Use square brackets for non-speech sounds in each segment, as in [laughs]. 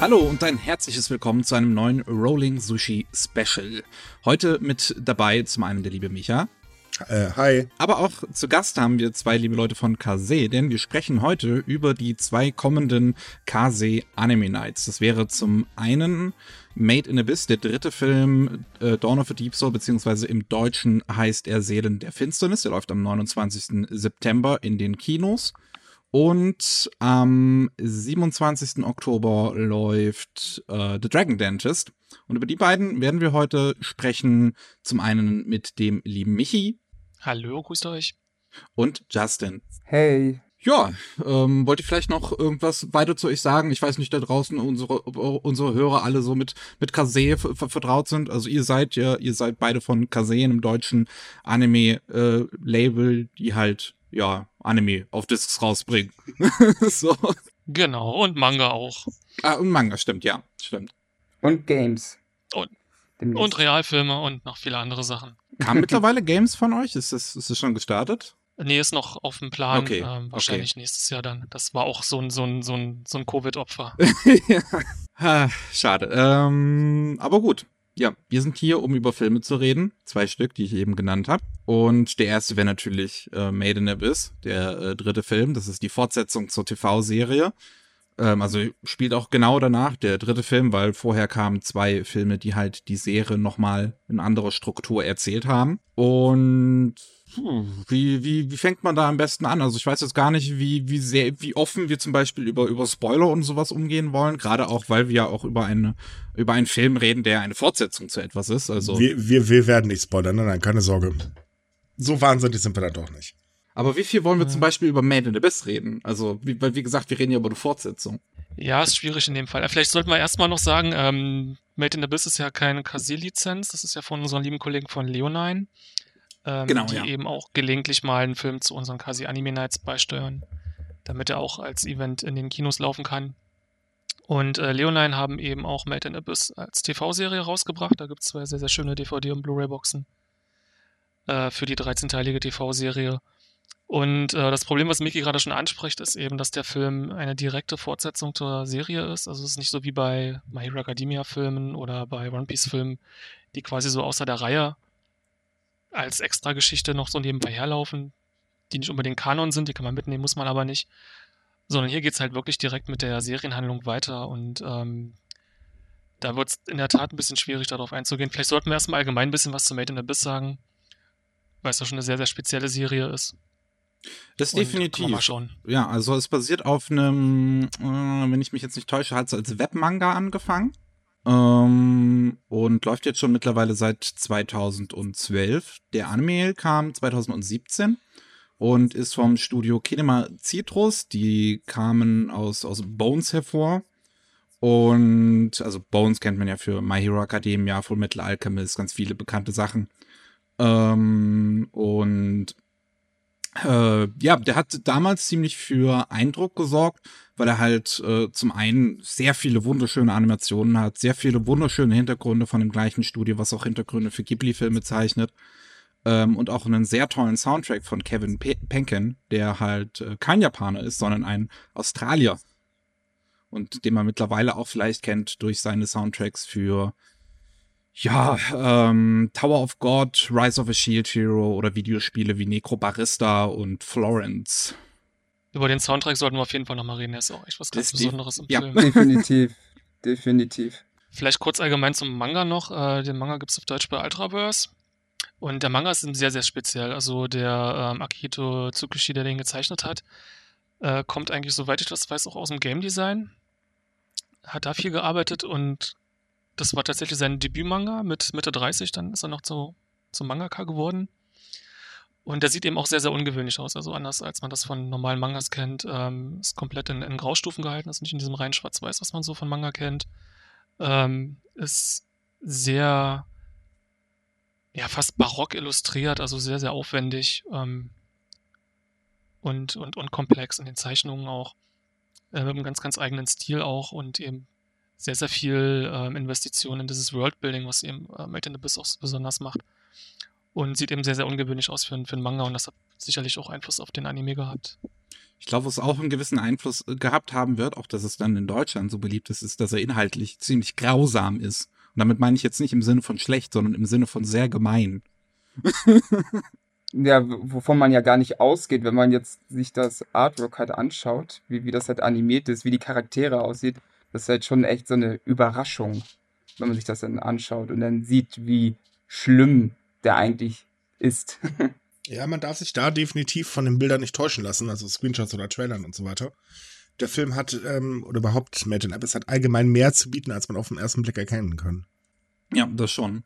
Hallo und ein herzliches Willkommen zu einem neuen Rolling Sushi Special. Heute mit dabei zum einen der liebe Micha. Äh, hi. Aber auch zu Gast haben wir zwei liebe Leute von Kase, denn wir sprechen heute über die zwei kommenden Kase Anime Nights. Das wäre zum einen Made in Abyss, der dritte Film äh, Dawn of a Deep Soul, beziehungsweise im Deutschen heißt er Seelen der Finsternis. Der läuft am 29. September in den Kinos. Und am 27. Oktober läuft äh, The Dragon Dentist. Und über die beiden werden wir heute sprechen. Zum einen mit dem lieben Michi. Hallo, grüßt euch. Und Justin. Hey. Ja, ähm, wollt ihr vielleicht noch irgendwas weiter zu euch sagen? Ich weiß nicht, da draußen unsere, unsere Hörer alle so mit, mit Kase vertraut sind. Also ihr seid ja, ihr seid beide von Kase, einem deutschen Anime-Label, äh, die halt ja, Anime auf Discs rausbringen. [laughs] so. Genau, und Manga auch. Ah, und Manga, stimmt, ja, stimmt. Und Games. Und, und Realfilme und noch viele andere Sachen. Kamen [laughs] mittlerweile Games von euch? Ist das, ist das schon gestartet? Nee, ist noch auf dem Plan. Okay. Ähm, wahrscheinlich okay. nächstes Jahr dann. Das war auch so ein, so ein, so ein, so ein Covid-Opfer. [laughs] ja. Schade. Ähm, aber gut ja, wir sind hier, um über Filme zu reden. Zwei Stück, die ich eben genannt habe. Und der erste wäre natürlich äh, Made in Abyss, der äh, dritte Film. Das ist die Fortsetzung zur TV-Serie. Ähm, also spielt auch genau danach der dritte Film, weil vorher kamen zwei Filme, die halt die Serie nochmal in anderer Struktur erzählt haben. Und wie, wie, wie fängt man da am besten an? Also ich weiß jetzt gar nicht, wie, wie sehr, wie offen wir zum Beispiel über, über Spoiler und sowas umgehen wollen. Gerade auch, weil wir ja auch über eine, über einen Film reden, der eine Fortsetzung zu etwas ist. Also. Wir, wir, wir werden nicht spoilern, nein, nein, keine Sorge. So wahnsinnig sind wir da doch nicht. Aber wie viel wollen wir zum Beispiel über Made in the Abyss reden? Also, wie, weil wie gesagt, wir reden ja über eine Fortsetzung. Ja, ist schwierig in dem Fall. Vielleicht sollten wir erstmal noch sagen, ähm, Made in the Abyss ist ja keine Kase-Lizenz, das ist ja von unseren lieben Kollegen von Leonine ähm, genau, die ja. eben auch gelegentlich mal einen Film zu unseren quasi Anime Nights beisteuern, damit er auch als Event in den Kinos laufen kann. Und äh, Leonine haben eben auch Made in Abyss als TV-Serie rausgebracht. Da gibt es zwei sehr, sehr schöne DVD- und Blu-ray-Boxen äh, für die 13-teilige TV-Serie. Und äh, das Problem, was Miki gerade schon anspricht, ist eben, dass der Film eine direkte Fortsetzung zur Serie ist. Also es ist nicht so wie bei My Hero Academia Filmen oder bei One Piece Filmen, die quasi so außer der Reihe als Extrageschichte noch so nebenbei herlaufen, die nicht unbedingt Kanon sind, die kann man mitnehmen, muss man aber nicht. Sondern hier geht es halt wirklich direkt mit der Serienhandlung weiter und ähm, da wird es in der Tat ein bisschen schwierig, darauf einzugehen. Vielleicht sollten wir erstmal allgemein ein bisschen was zu Made in Abyss sagen, weil es ja schon eine sehr, sehr spezielle Serie ist. Das ist definitiv. Ja, also es basiert auf einem, äh, wenn ich mich jetzt nicht täusche, hat es als Webmanga angefangen. Ähm, und läuft jetzt schon mittlerweile seit 2012. Der Anime kam 2017 und ist vom Studio Kinema Citrus. Die kamen aus, aus Bones hervor. Und also Bones kennt man ja für My Hero Academia, Full Metal Alchemist, ganz viele bekannte Sachen. Ähm, und äh, ja, der hat damals ziemlich für Eindruck gesorgt, weil er halt äh, zum einen sehr viele wunderschöne Animationen hat, sehr viele wunderschöne Hintergründe von dem gleichen Studio, was auch Hintergründe für Ghibli-Filme zeichnet. Ähm, und auch einen sehr tollen Soundtrack von Kevin Pe Penken, der halt äh, kein Japaner ist, sondern ein Australier. Und den man mittlerweile auch vielleicht kennt durch seine Soundtracks für ja, ähm, Tower of God, Rise of a Shield Hero oder Videospiele wie Necro Barista und Florence. Über den Soundtrack sollten wir auf jeden Fall nochmal reden. Der ist auch echt was ganz Besonderes im ja. Film. Definitiv. [laughs] Definitiv. Vielleicht kurz allgemein zum Manga noch. Äh, den Manga gibt es auf Deutsch bei Ultraverse. Und der Manga ist sehr, sehr speziell. Also der ähm, Akihito Tsukushi, der den gezeichnet hat, äh, kommt eigentlich, soweit ich das weiß, auch aus dem Game Design. Hat da viel gearbeitet und das war tatsächlich sein Debütmanga. Mit Mitte 30, dann ist er noch zu, zum Mangaka geworden. Und der sieht eben auch sehr, sehr ungewöhnlich aus. Also anders als man das von normalen Mangas kennt. Ähm, ist komplett in, in Graustufen gehalten, ist nicht in diesem reinen Schwarz-Weiß, was man so von Manga kennt. Ähm, ist sehr, ja, fast barock illustriert, also sehr, sehr aufwendig ähm, und, und, und komplex in den Zeichnungen auch. Äh, mit einem ganz, ganz eigenen Stil auch und eben sehr, sehr viel ähm, Investition in dieses Worldbuilding, was eben äh, Made in Abyss auch besonders macht. Und sieht eben sehr, sehr ungewöhnlich aus für, für einen Manga und das hat sicherlich auch Einfluss auf den Anime gehabt. Ich glaube, was auch einen gewissen Einfluss äh, gehabt haben wird, auch dass es dann in Deutschland so beliebt ist, ist, dass er inhaltlich ziemlich grausam ist. Und damit meine ich jetzt nicht im Sinne von schlecht, sondern im Sinne von sehr gemein. ja, wovon man ja gar nicht ausgeht, wenn man jetzt sich das Artwork halt anschaut, wie, wie das halt animiert ist, wie die Charaktere aussieht. Das ist halt schon echt so eine Überraschung, wenn man sich das dann anschaut und dann sieht, wie schlimm der eigentlich ist. [laughs] Ja, man darf sich da definitiv von den Bildern nicht täuschen lassen, also Screenshots oder Trailern und so weiter. Der Film hat, ähm, oder überhaupt Made in Abyss hat allgemein mehr zu bieten, als man auf den ersten Blick erkennen kann. Ja, das schon.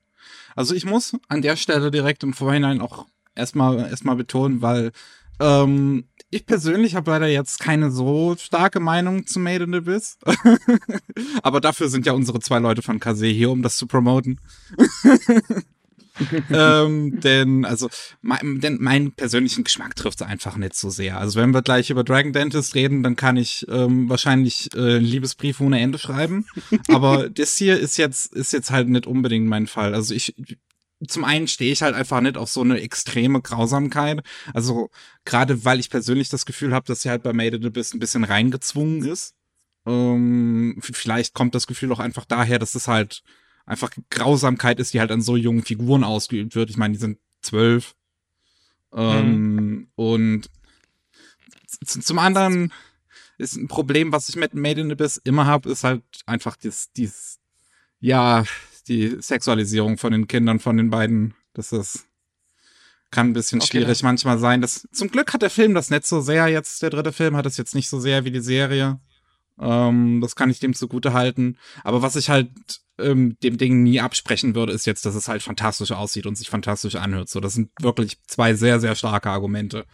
Also ich muss an der Stelle direkt im Vorhinein auch erstmal erstmal betonen, weil ähm, ich persönlich habe leider jetzt keine so starke Meinung zu Made in Abyss. [laughs] Aber dafür sind ja unsere zwei Leute von Kase hier, um das zu promoten. [laughs] ähm, denn, also, mein, denn meinen persönlichen Geschmack trifft es einfach nicht so sehr. Also, wenn wir gleich über Dragon Dentist reden, dann kann ich ähm, wahrscheinlich äh, einen Liebesbrief ohne Ende schreiben. Aber [laughs] das hier ist jetzt, ist jetzt halt nicht unbedingt mein Fall. Also, ich, zum einen stehe ich halt einfach nicht auf so eine extreme Grausamkeit. Also, gerade weil ich persönlich das Gefühl habe, dass sie halt bei Made in Abyss ein bisschen reingezwungen ist. Ähm, vielleicht kommt das Gefühl auch einfach daher, dass es halt einfach Grausamkeit ist, die halt an so jungen Figuren ausgeübt wird. Ich meine, die sind zwölf. Ähm, mhm. Und zum anderen ist ein Problem, was ich mit Made in Abyss immer habe, ist halt einfach dies, dies, ja, die Sexualisierung von den Kindern von den beiden. Das ist, kann ein bisschen okay. schwierig manchmal sein. Das, zum Glück hat der Film das nicht so sehr jetzt, der dritte Film hat es jetzt nicht so sehr wie die Serie. Ähm, das kann ich dem zugute halten. Aber was ich halt ähm, dem Ding nie absprechen würde, ist jetzt, dass es halt fantastisch aussieht und sich fantastisch anhört. So, das sind wirklich zwei sehr, sehr starke Argumente.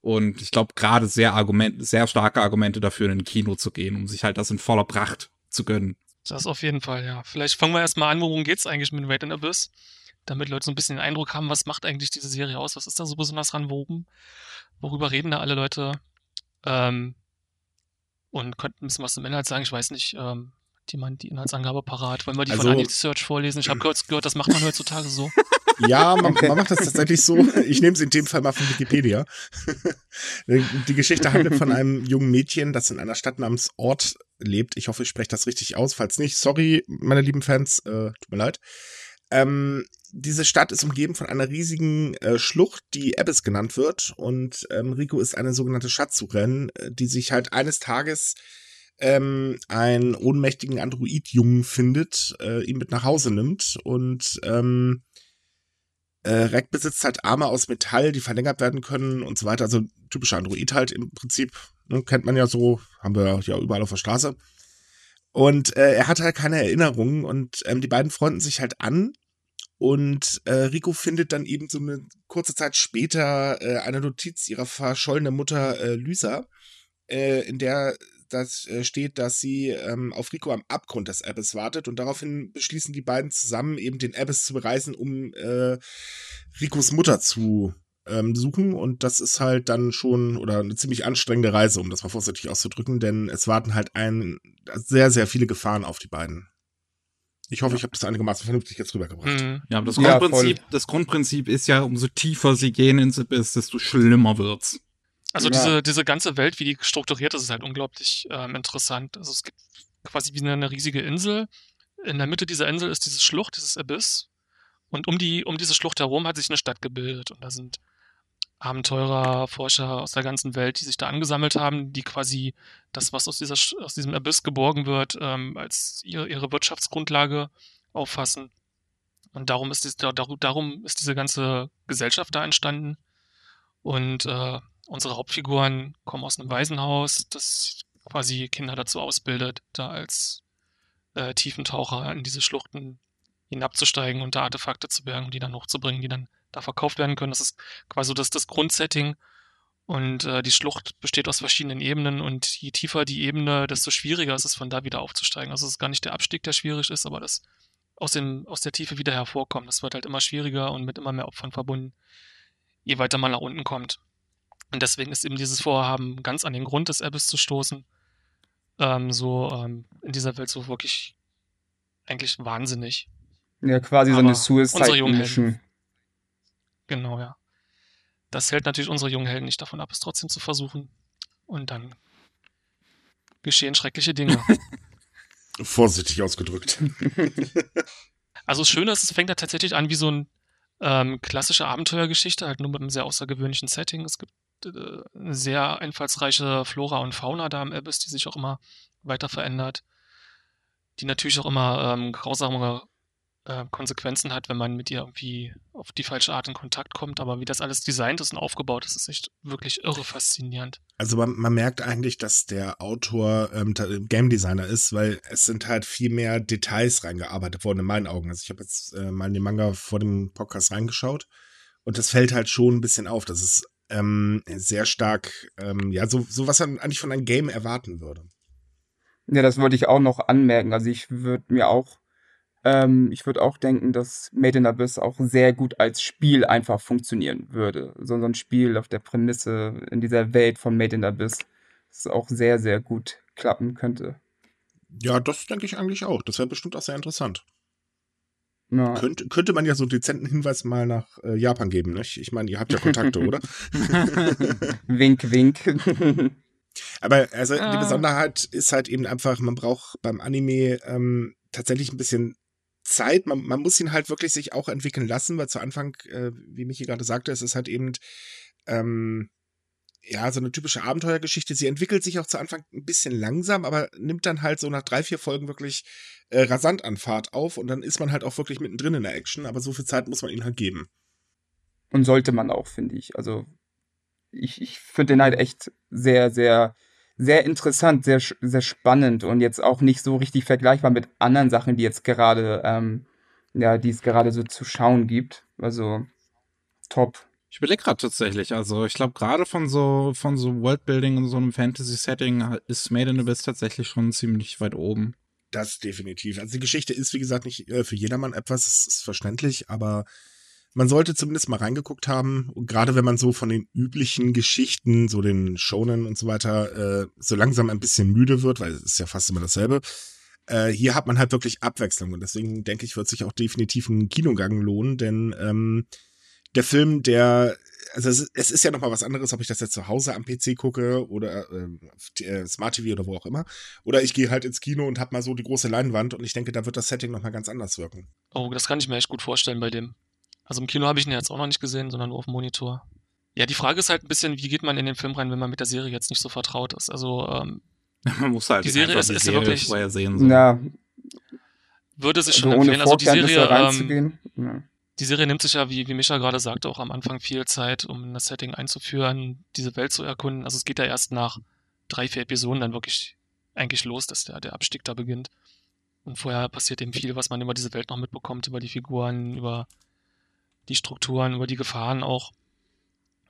Und ich glaube, gerade sehr Argument, sehr starke Argumente dafür, in ein Kino zu gehen, um sich halt das in voller Pracht zu gönnen. Das auf jeden Fall, ja. Vielleicht fangen wir erstmal an, worum geht's eigentlich mit Raid in Abyss? Damit Leute so ein bisschen den Eindruck haben, was macht eigentlich diese Serie aus? Was ist da so besonders dran? Worum, worüber reden da alle Leute? Ähm, und könnten ein bisschen was zum Inhalt sagen. Ich weiß nicht, ähm, jemand die Inhaltsangabe parat. Wollen wir die also, von Search vorlesen? Ich habe gehört, das macht man heutzutage so. [laughs] Ja, man, man, macht das tatsächlich so. [laughs] Ich nehme es in dem Fall mal von Wikipedia. Die Geschichte handelt von einem jungen Mädchen, das in einer Stadt namens Ort lebt. Ich hoffe, ich spreche das richtig aus. Falls nicht, sorry, meine lieben Fans, äh, tut mir leid. Ähm, diese Stadt ist umgeben von einer riesigen äh, Schlucht, die Abyss genannt wird. Und ähm, Rico ist eine sogenannte Schatzsucherin, äh, die sich halt eines Tages ähm, einen ohnmächtigen Android-Jungen findet, äh, ihn mit nach Hause nimmt und ähm, äh, Rack besitzt halt Arme aus Metall, die verlängert werden können und so weiter. Also typischer Android halt im Prinzip. Ne, kennt man ja so, haben wir ja überall auf der Straße. Und äh, er hat halt keine Erinnerungen und ähm, die beiden freunden sich halt an. Und äh, Rico findet dann eben so eine kurze Zeit später äh, eine Notiz ihrer verschollenen Mutter äh, Lysa, äh, in der das äh, steht, dass sie ähm, auf Rico am Abgrund des Abyss wartet und daraufhin beschließen die beiden zusammen eben den Abyss zu bereisen, um äh, Ricos Mutter zu ähm, suchen und das ist halt dann schon oder eine ziemlich anstrengende Reise, um das mal vorsichtig auszudrücken, denn es warten halt ein sehr sehr viele Gefahren auf die beiden. Ich hoffe, ja. ich habe das einigermaßen vernünftig jetzt rübergebracht. Mhm. Ja, aber das Grundprinzip, ja, das Grundprinzip ist ja, umso tiefer sie gehen ins Abyss, desto schlimmer wird's. Also ja. diese, diese ganze Welt, wie die strukturiert ist, ist halt unglaublich ähm, interessant. Also es gibt quasi wie eine riesige Insel. In der Mitte dieser Insel ist diese Schlucht, dieses Abyss. Und um, die, um diese Schlucht herum hat sich eine Stadt gebildet. Und da sind Abenteurer, Forscher aus der ganzen Welt, die sich da angesammelt haben, die quasi das, was aus, dieser, aus diesem Abyss geborgen wird, ähm, als ihre, ihre Wirtschaftsgrundlage auffassen. Und darum ist, dies, darum ist diese ganze Gesellschaft da entstanden. Und äh, unsere Hauptfiguren kommen aus einem Waisenhaus, das quasi Kinder dazu ausbildet, da als äh, Tiefentaucher in diese Schluchten hinabzusteigen und da Artefakte zu bergen und die dann hochzubringen, die dann da verkauft werden können. Das ist quasi das, das Grundsetting. Und äh, die Schlucht besteht aus verschiedenen Ebenen und je tiefer die Ebene, desto schwieriger ist es, von da wieder aufzusteigen. Also es ist gar nicht der Abstieg, der schwierig ist, aber das aus, dem, aus der Tiefe wieder hervorkommen. Das wird halt immer schwieriger und mit immer mehr Opfern verbunden, je weiter man nach unten kommt. Und deswegen ist eben dieses Vorhaben, ganz an den Grund des Abyss zu stoßen, ähm, so ähm, in dieser Welt so wirklich eigentlich wahnsinnig. Ja, quasi Aber so eine Suicide-Mission. Genau, ja. Das hält natürlich unsere jungen Helden nicht davon ab, es trotzdem zu versuchen. Und dann geschehen schreckliche Dinge. [laughs] Vorsichtig ausgedrückt. [laughs] also das Schöne ist, es fängt da tatsächlich an wie so ein ähm, klassische Abenteuergeschichte, halt nur mit einem sehr außergewöhnlichen Setting. Es gibt sehr einfallsreiche Flora und Fauna da im Abyss, die sich auch immer weiter verändert. Die natürlich auch immer ähm, grausame äh, Konsequenzen hat, wenn man mit ihr irgendwie auf die falsche Art in Kontakt kommt. Aber wie das alles designt ist und aufgebaut ist, ist echt wirklich irre faszinierend. Also man, man merkt eigentlich, dass der Autor ähm, Game Designer ist, weil es sind halt viel mehr Details reingearbeitet worden in meinen Augen. Also ich habe jetzt äh, mal in den Manga vor dem Podcast reingeschaut und das fällt halt schon ein bisschen auf. Das ist ähm, sehr stark, ähm, ja, so, so was man eigentlich von einem Game erwarten würde. Ja, das wollte ich auch noch anmerken. Also ich würde mir auch ähm, ich würde auch denken, dass Made in Abyss auch sehr gut als Spiel einfach funktionieren würde. So, so ein Spiel auf der Prämisse in dieser Welt von Made in Abyss, das auch sehr, sehr gut klappen könnte. Ja, das denke ich eigentlich auch. Das wäre bestimmt auch sehr interessant. Ja. Könnte, könnte man ja so einen dezenten Hinweis mal nach äh, Japan geben, nicht? Ich meine, ihr habt ja Kontakte, oder? [laughs] wink, wink. [laughs] Aber also ah. die Besonderheit ist halt eben einfach, man braucht beim Anime ähm, tatsächlich ein bisschen Zeit, man, man muss ihn halt wirklich sich auch entwickeln lassen, weil zu Anfang, äh, wie Michi gerade sagte, es ist halt eben ähm, ja, so eine typische Abenteuergeschichte. Sie entwickelt sich auch zu Anfang ein bisschen langsam, aber nimmt dann halt so nach drei, vier Folgen wirklich äh, rasant an Fahrt auf und dann ist man halt auch wirklich mittendrin in der Action, aber so viel Zeit muss man ihnen halt geben. Und sollte man auch, finde ich. Also ich, ich finde den halt echt sehr, sehr sehr interessant, sehr, sehr spannend und jetzt auch nicht so richtig vergleichbar mit anderen Sachen, die jetzt gerade, ähm, ja, die es gerade so zu schauen gibt. Also top. Ich überlege gerade tatsächlich, also ich glaube gerade von so von so Worldbuilding und so einem Fantasy-Setting ist Made in Abyss tatsächlich schon ziemlich weit oben. Das definitiv. Also die Geschichte ist, wie gesagt, nicht äh, für jedermann etwas, es ist verständlich, aber man sollte zumindest mal reingeguckt haben. Gerade wenn man so von den üblichen Geschichten, so den Shonen und so weiter, äh, so langsam ein bisschen müde wird, weil es ist ja fast immer dasselbe. Äh, hier hat man halt wirklich Abwechslung und deswegen denke ich, wird sich auch definitiv ein Kinogang lohnen, denn ähm, der Film, der also es, es ist ja noch mal was anderes, ob ich das jetzt zu Hause am PC gucke oder äh, äh, Smart TV oder wo auch immer, oder ich gehe halt ins Kino und habe mal so die große Leinwand und ich denke, da wird das Setting noch mal ganz anders wirken. Oh, das kann ich mir echt gut vorstellen bei dem. Also im Kino habe ich ihn jetzt auch noch nicht gesehen, sondern nur auf dem Monitor. Ja, die Frage ist halt ein bisschen, wie geht man in den Film rein, wenn man mit der Serie jetzt nicht so vertraut ist? Also, ähm, [laughs] man muss halt die Serie ist, die ist ja wirklich. Vorher sehen, so. Ja. Würde sich schon also empfehlen. Also die Serie, ähm, ja. Die Serie nimmt sich ja, wie, wie Micha gerade sagte, auch am Anfang viel Zeit, um das Setting einzuführen, diese Welt zu erkunden. Also es geht ja erst nach drei, vier Episoden dann wirklich eigentlich los, dass der, der Abstieg da beginnt. Und vorher passiert eben viel, was man über diese Welt noch mitbekommt, über die Figuren, über die Strukturen, über die Gefahren auch.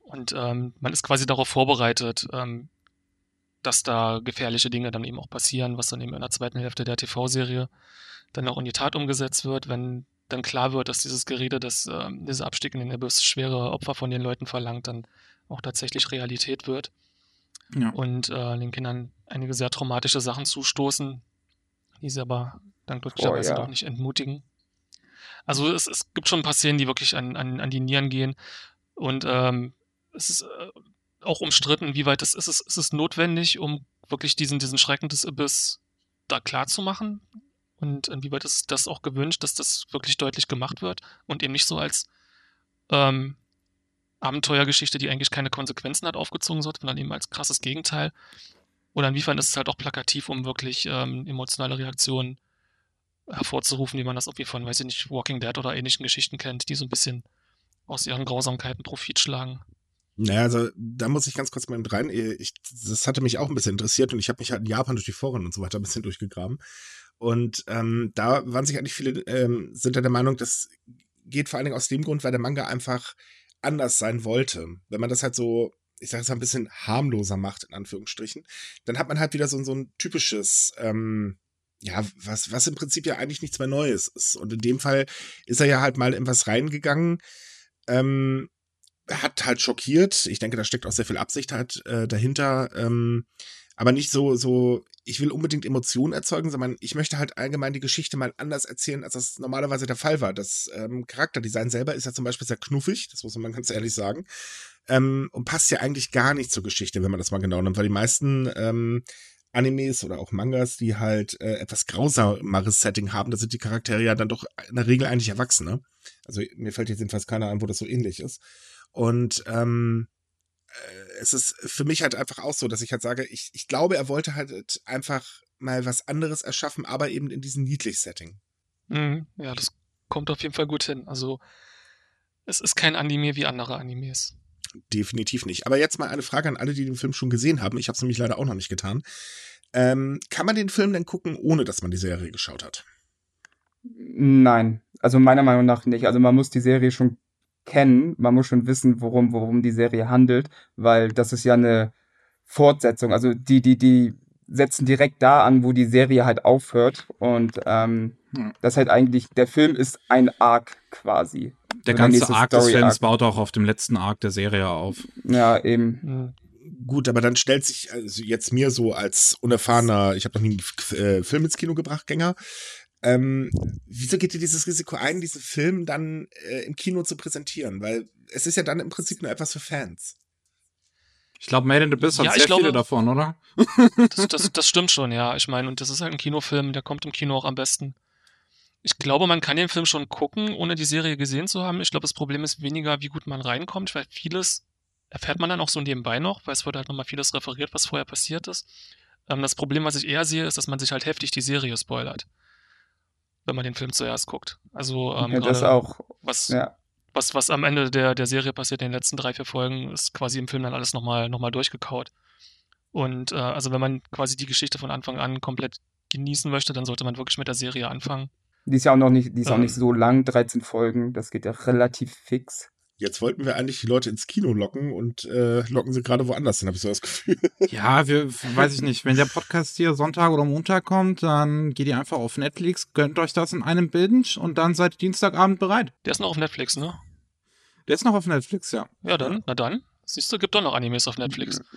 Und ähm, man ist quasi darauf vorbereitet, ähm, dass da gefährliche Dinge dann eben auch passieren, was dann eben in der zweiten Hälfte der TV-Serie dann auch in die Tat umgesetzt wird, wenn dann klar wird, dass dieses Gerede, dass ähm, dieser Abstieg in den Abyss schwere Opfer von den Leuten verlangt, dann auch tatsächlich Realität wird. Ja. Und äh, den Kindern einige sehr traumatische Sachen zustoßen, die sie aber dann glücklicherweise oh, ja. doch nicht entmutigen. Also es, es gibt schon ein paar Szenen, die wirklich an, an, an die Nieren gehen. Und ähm, es ist äh, auch umstritten, wie weit das ist. Es, ist es notwendig, um wirklich diesen, diesen Schrecken des Abyss da klar zu machen? Und inwieweit ist das auch gewünscht, dass das wirklich deutlich gemacht wird und eben nicht so als ähm, Abenteuergeschichte, die eigentlich keine Konsequenzen hat, aufgezogen wird, sondern eben als krasses Gegenteil. Oder inwiefern ist es halt auch plakativ, um wirklich ähm, emotionale Reaktionen hervorzurufen, wie man das irgendwie von, weiß ich nicht, Walking Dead oder ähnlichen Geschichten kennt, die so ein bisschen aus ihren Grausamkeiten Profit schlagen. Naja, also da muss ich ganz kurz mal mit rein. Ich, das hatte mich auch ein bisschen interessiert und ich habe mich halt in Japan durch die Foren und so weiter ein bisschen durchgegraben. Und ähm, da waren sich eigentlich viele, ähm, sind da der Meinung, das geht vor allen Dingen aus dem Grund, weil der Manga einfach anders sein wollte. Wenn man das halt so, ich sage es mal, ein bisschen harmloser macht, in Anführungsstrichen, dann hat man halt wieder so, so ein typisches ähm, ja, was, was im Prinzip ja eigentlich nichts mehr Neues ist. Und in dem Fall ist er ja halt mal in was reingegangen, ähm, hat halt schockiert. Ich denke, da steckt auch sehr viel Absicht halt äh, dahinter. Ähm, aber nicht so, so, ich will unbedingt Emotionen erzeugen, sondern ich möchte halt allgemein die Geschichte mal anders erzählen, als das normalerweise der Fall war. Das ähm, Charakterdesign selber ist ja zum Beispiel sehr knuffig, das muss man ganz ehrlich sagen. Ähm, und passt ja eigentlich gar nicht zur Geschichte, wenn man das mal genau nimmt, weil die meisten ähm, Animes oder auch Mangas, die halt äh, etwas grausameres Setting haben, da sind die Charaktere ja dann doch in der Regel eigentlich Erwachsene. Also mir fällt jetzt jedenfalls keiner an, wo das so ähnlich ist. Und ähm, äh, es ist für mich halt einfach auch so, dass ich halt sage, ich, ich glaube, er wollte halt einfach mal was anderes erschaffen, aber eben in diesem Niedlich-Setting. Mhm, ja, das kommt auf jeden Fall gut hin. Also es ist kein Anime wie andere Animes. Definitiv nicht. Aber jetzt mal eine Frage an alle, die den Film schon gesehen haben. Ich habe es nämlich leider auch noch nicht getan. Ähm, kann man den Film denn gucken, ohne dass man die Serie geschaut hat? Nein, also meiner Meinung nach nicht. Also man muss die Serie schon kennen, man muss schon wissen, worum, worum die Serie handelt, weil das ist ja eine Fortsetzung. Also die, die, die setzen direkt da an, wo die Serie halt aufhört. Und ähm, hm. das halt eigentlich, der Film ist ein Arc quasi. Der also ganze Arc des Films baut auch auf dem letzten Arc der Serie auf. Ja, eben. Hm. Gut, aber dann stellt sich also jetzt mir so als unerfahrener, ich habe noch nie einen äh, Film ins Kino gebracht, Gänger, ähm, wieso geht ihr dieses Risiko ein, diesen Film dann äh, im Kino zu präsentieren? Weil es ist ja dann im Prinzip nur etwas für Fans. Ich glaube, Made in the Abyss hat ja, sehr glaube, viele davon, oder? das, das, das, stimmt schon, ja. Ich meine, und das ist halt ein Kinofilm, der kommt im Kino auch am besten. Ich glaube, man kann den Film schon gucken, ohne die Serie gesehen zu haben. Ich glaube, das Problem ist weniger, wie gut man reinkommt, weil vieles erfährt man dann auch so nebenbei noch, weil es wird halt nochmal vieles referiert, was vorher passiert ist. Ähm, das Problem, was ich eher sehe, ist, dass man sich halt heftig die Serie spoilert wenn man den Film zuerst guckt. Also ähm, ja, das auch. Was, ja. was, was am Ende der, der Serie passiert, in den letzten drei, vier Folgen, ist quasi im Film dann alles nochmal noch mal durchgekaut. Und äh, also wenn man quasi die Geschichte von Anfang an komplett genießen möchte, dann sollte man wirklich mit der Serie anfangen. Die ist ja auch noch nicht, die ist ähm, auch nicht so lang, 13 Folgen, das geht ja relativ fix. Jetzt wollten wir eigentlich die Leute ins Kino locken und äh, locken sie gerade woanders hin, habe ich so das Gefühl. [laughs] Ja, wir, weiß ich nicht. Wenn der Podcast hier Sonntag oder Montag kommt, dann geht ihr einfach auf Netflix, gönnt euch das in einem Binge und dann seid ihr Dienstagabend bereit. Der ist noch auf Netflix, ne? Der ist noch auf Netflix, ja. Ja, dann, na dann. Siehst du, gibt doch noch Animes auf Netflix. [laughs]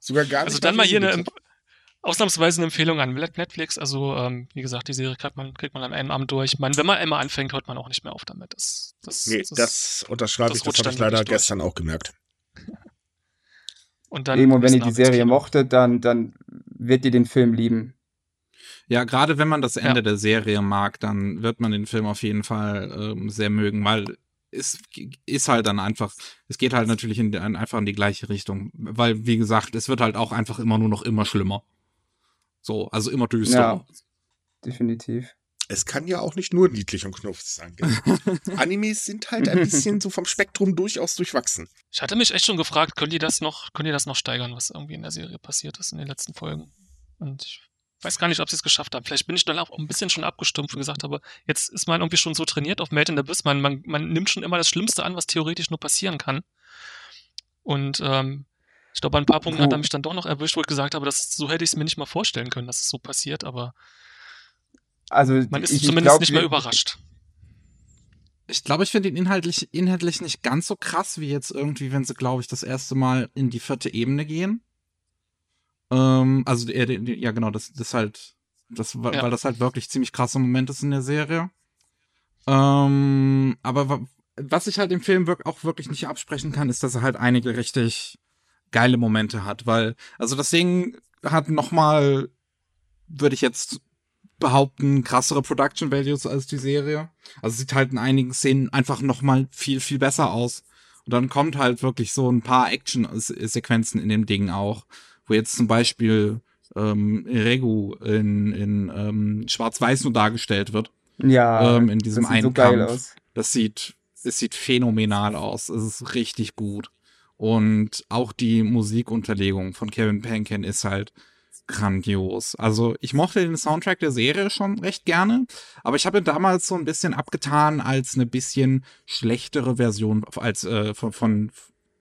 Sogar gar nicht. Also dann mal hier eine, ausnahmsweise eine Empfehlung an Netflix. Also, ähm, wie gesagt, die Serie kriegt man, kriegt man an einem Abend durch. Meine, wenn man einmal anfängt, hört man auch nicht mehr auf damit. Das, das, nee, das, das unterschreibe das ich, das habe ich leider gestern auch gemerkt. [laughs] Und dann Eben, wenn ihr die Serie mochte, dann, dann wird ihr den Film lieben. Ja, gerade wenn man das Ende ja. der Serie mag, dann wird man den Film auf jeden Fall ähm, sehr mögen, weil es ist halt dann einfach, es geht halt natürlich in, einfach in die gleiche Richtung, weil wie gesagt, es wird halt auch einfach immer nur noch immer schlimmer. So, also immer düster. Ja, definitiv. Es kann ja auch nicht nur niedlich und knuffig sein. [laughs] Animes sind halt ein bisschen so vom Spektrum durchaus durchwachsen. Ich hatte mich echt schon gefragt, können die das noch, können die das noch steigern, was irgendwie in der Serie passiert ist in den letzten Folgen? Und ich weiß gar nicht, ob sie es geschafft haben. Vielleicht bin ich dann auch ein bisschen schon abgestumpft und gesagt habe, jetzt ist man irgendwie schon so trainiert auf Made in the Abyss. Man, man, man nimmt schon immer das Schlimmste an, was theoretisch nur passieren kann. Und ähm, ich glaube, an ein paar Punkten hat er mich dann doch noch erwischt, wo ich gesagt habe, dass, so hätte ich es mir nicht mal vorstellen können, dass es so passiert, aber also, man ist ich, zumindest ich glaub, nicht mehr überrascht. Ich glaube, ich finde ihn inhaltlich, inhaltlich nicht ganz so krass wie jetzt irgendwie, wenn sie, glaube ich, das erste Mal in die vierte Ebene gehen. Ähm, also, ja, genau, das, das halt, das, ja. weil das halt wirklich ziemlich krasser Moment ist in der Serie. Ähm, aber was ich halt im Film auch wirklich nicht absprechen kann, ist, dass er halt einige richtig geile Momente hat, weil, also das Ding hat nochmal, würde ich jetzt behaupten, krassere Production Values als die Serie. Also sieht halt in einigen Szenen einfach nochmal viel, viel besser aus. Und dann kommt halt wirklich so ein paar Action-Sequenzen in dem Ding auch, wo jetzt zum Beispiel ähm, Regu in, in ähm, Schwarz-Weiß nur dargestellt wird. Ja, ähm, in diesem das sieht einen so geil Kampf. aus. Das sieht, es sieht phänomenal aus. Es ist richtig gut. Und auch die Musikunterlegung von Kevin Penkin ist halt grandios. Also ich mochte den Soundtrack der Serie schon recht gerne, aber ich habe ihn damals so ein bisschen abgetan als eine bisschen schlechtere Version als äh, von, von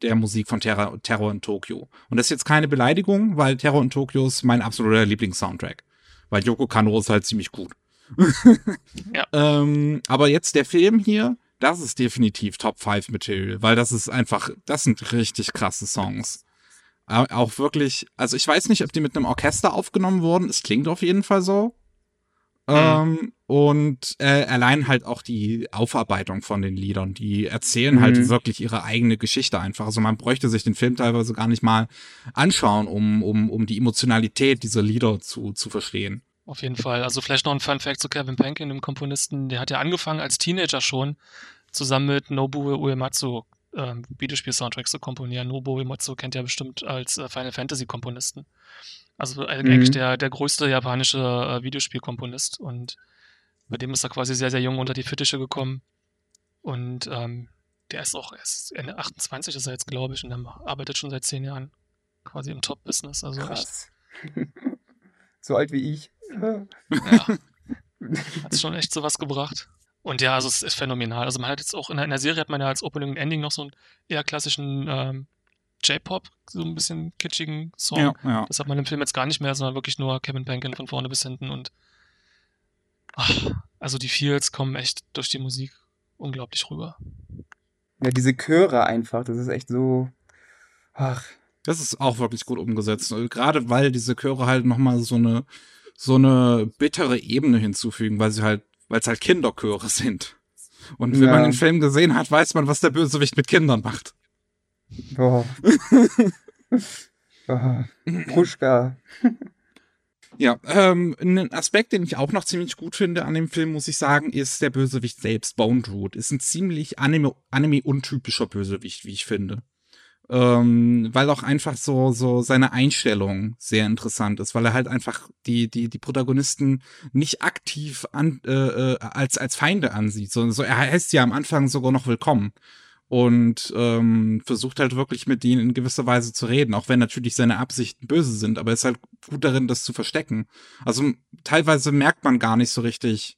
der Musik von Terror, Terror in Tokio. Und das ist jetzt keine Beleidigung, weil Terror in Tokio ist mein absoluter Lieblingssoundtrack. Weil Yoko Kano ist halt ziemlich gut. [laughs] ja. ähm, aber jetzt der Film hier, das ist definitiv Top 5 Material, weil das ist einfach, das sind richtig krasse Songs. Auch wirklich, also ich weiß nicht, ob die mit einem Orchester aufgenommen wurden. Es klingt auf jeden Fall so. Mhm. Ähm, und äh, allein halt auch die Aufarbeitung von den Liedern, die erzählen halt mhm. halt wirklich ihre eigene Geschichte einfach. Also man bräuchte sich den Film teilweise gar nicht mal anschauen, um, um, um die Emotionalität dieser Lieder zu, zu verstehen. Auf jeden Fall. Also vielleicht noch ein Fun Fact zu Kevin Penkin, dem Komponisten. Der hat ja angefangen als Teenager schon, zusammen mit Nobuo Uematsu ähm, Videospiel-Soundtracks zu komponieren. Nobuo Uematsu kennt ja bestimmt als äh, Final Fantasy-Komponisten. Also äh, mhm. eigentlich der, der größte japanische äh, Videospielkomponist und bei dem ist er quasi sehr, sehr jung unter die Fittiche gekommen. Und ähm, der ist auch erst Ende 28 ist er jetzt, glaube ich, und er arbeitet schon seit zehn Jahren quasi im Top-Business. Also Krass. [laughs] so alt wie ich. Ja. [laughs] Hat schon echt sowas gebracht. Und ja, also es ist phänomenal. Also man hat jetzt auch in der, in der Serie hat man ja als Opening und Ending noch so einen eher klassischen ähm, J-Pop, so ein bisschen kitschigen Song. Ja, ja. Das hat man im Film jetzt gar nicht mehr, sondern wirklich nur Kevin Penkin von vorne bis hinten und ach, also die Feels kommen echt durch die Musik unglaublich rüber. Ja, diese Chöre einfach, das ist echt so. Ach. Das ist auch wirklich gut umgesetzt. Gerade weil diese Chöre halt nochmal so eine, so eine bittere Ebene hinzufügen, weil sie halt, weil es halt Kinderchöre sind. Und wenn ja. man den Film gesehen hat, weiß man, was der Bösewicht mit Kindern macht. Oh. [laughs] oh. Puschka. Ja, ähm, ein Aspekt, den ich auch noch ziemlich gut finde an dem Film, muss ich sagen, ist der Bösewicht selbst. Bone Root ist ein ziemlich Anime-untypischer Anime Bösewicht, wie ich finde. Ähm, weil auch einfach so so seine Einstellung sehr interessant ist, weil er halt einfach die die die Protagonisten nicht aktiv an, äh, äh als als Feinde ansieht, sondern so er heißt ja am Anfang sogar noch willkommen und ähm, versucht halt wirklich mit denen in gewisser Weise zu reden, auch wenn natürlich seine Absichten böse sind, aber er ist halt gut darin, das zu verstecken. Also teilweise merkt man gar nicht so richtig,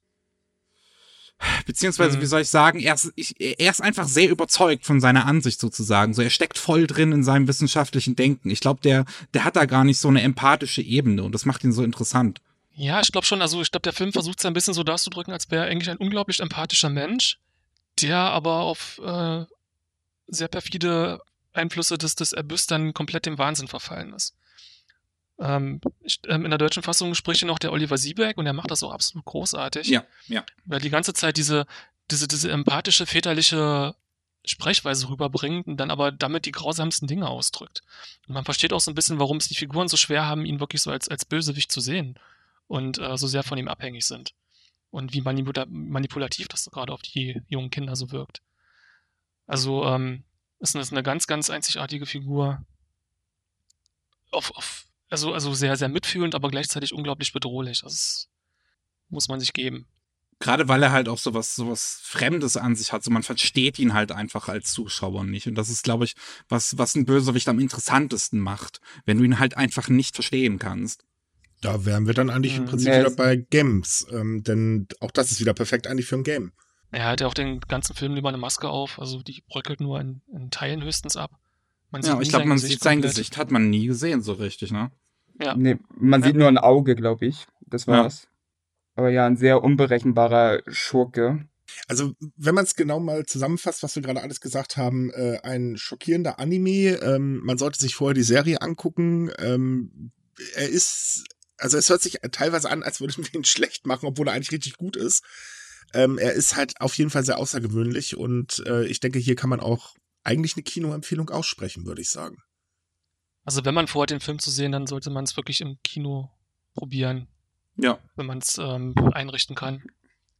beziehungsweise, mhm. wie soll ich sagen, er ist, ich, er ist einfach sehr überzeugt von seiner Ansicht sozusagen. So, er steckt voll drin in seinem wissenschaftlichen Denken. Ich glaube, der, der hat da gar nicht so eine empathische Ebene und das macht ihn so interessant. Ja, ich glaube schon. Also ich glaube, der Film versucht es ein bisschen so darzudrücken, als wäre er eigentlich ein unglaublich empathischer Mensch, der aber auf äh, sehr perfide Einflüsse des, des Abyss dann komplett dem Wahnsinn verfallen ist. Ähm, ähm, in der deutschen Fassung spricht noch der Oliver Siebeck und er macht das auch absolut großartig. Ja, ja. Weil die ganze Zeit diese, diese, diese empathische, väterliche Sprechweise rüberbringt und dann aber damit die grausamsten Dinge ausdrückt. Und man versteht auch so ein bisschen, warum es die Figuren so schwer haben, ihn wirklich so als, als Bösewicht zu sehen und äh, so sehr von ihm abhängig sind. Und wie manipula manipulativ das gerade auf die jungen Kinder so wirkt. Also ähm, ist, ist eine ganz, ganz einzigartige Figur. Auf, auf, also, also sehr, sehr mitfühlend, aber gleichzeitig unglaublich bedrohlich. Das muss man sich geben. Gerade weil er halt auch so was, so was Fremdes an sich hat. So man versteht ihn halt einfach als Zuschauer nicht. Und das ist, glaube ich, was, was ein Bösewicht am interessantesten macht. Wenn du ihn halt einfach nicht verstehen kannst. Da wären wir dann eigentlich im mhm. Prinzip ja, wieder bei Games. Ähm, denn auch das ist wieder perfekt eigentlich für ein Game. Er hat ja auch den ganzen Film über eine Maske auf, also die bröckelt nur in, in Teilen höchstens ab. Man ja, ich glaube, man Gesicht sieht sein komplett. Gesicht, hat man nie gesehen so richtig, ne? Ja. Nee, man ja. sieht nur ein Auge, glaube ich. Das war's. Ja. Aber ja, ein sehr unberechenbarer Schurke. Also, wenn man es genau mal zusammenfasst, was wir gerade alles gesagt haben, äh, ein schockierender Anime. Ähm, man sollte sich vorher die Serie angucken. Ähm, er ist, also es hört sich teilweise an, als würde [laughs] man ihn schlecht machen, obwohl er eigentlich richtig gut ist. Ähm, er ist halt auf jeden Fall sehr außergewöhnlich und äh, ich denke, hier kann man auch eigentlich eine Kinoempfehlung aussprechen, würde ich sagen. Also wenn man vorhat, den Film zu sehen, dann sollte man es wirklich im Kino probieren. Ja. Wenn man es ähm, einrichten kann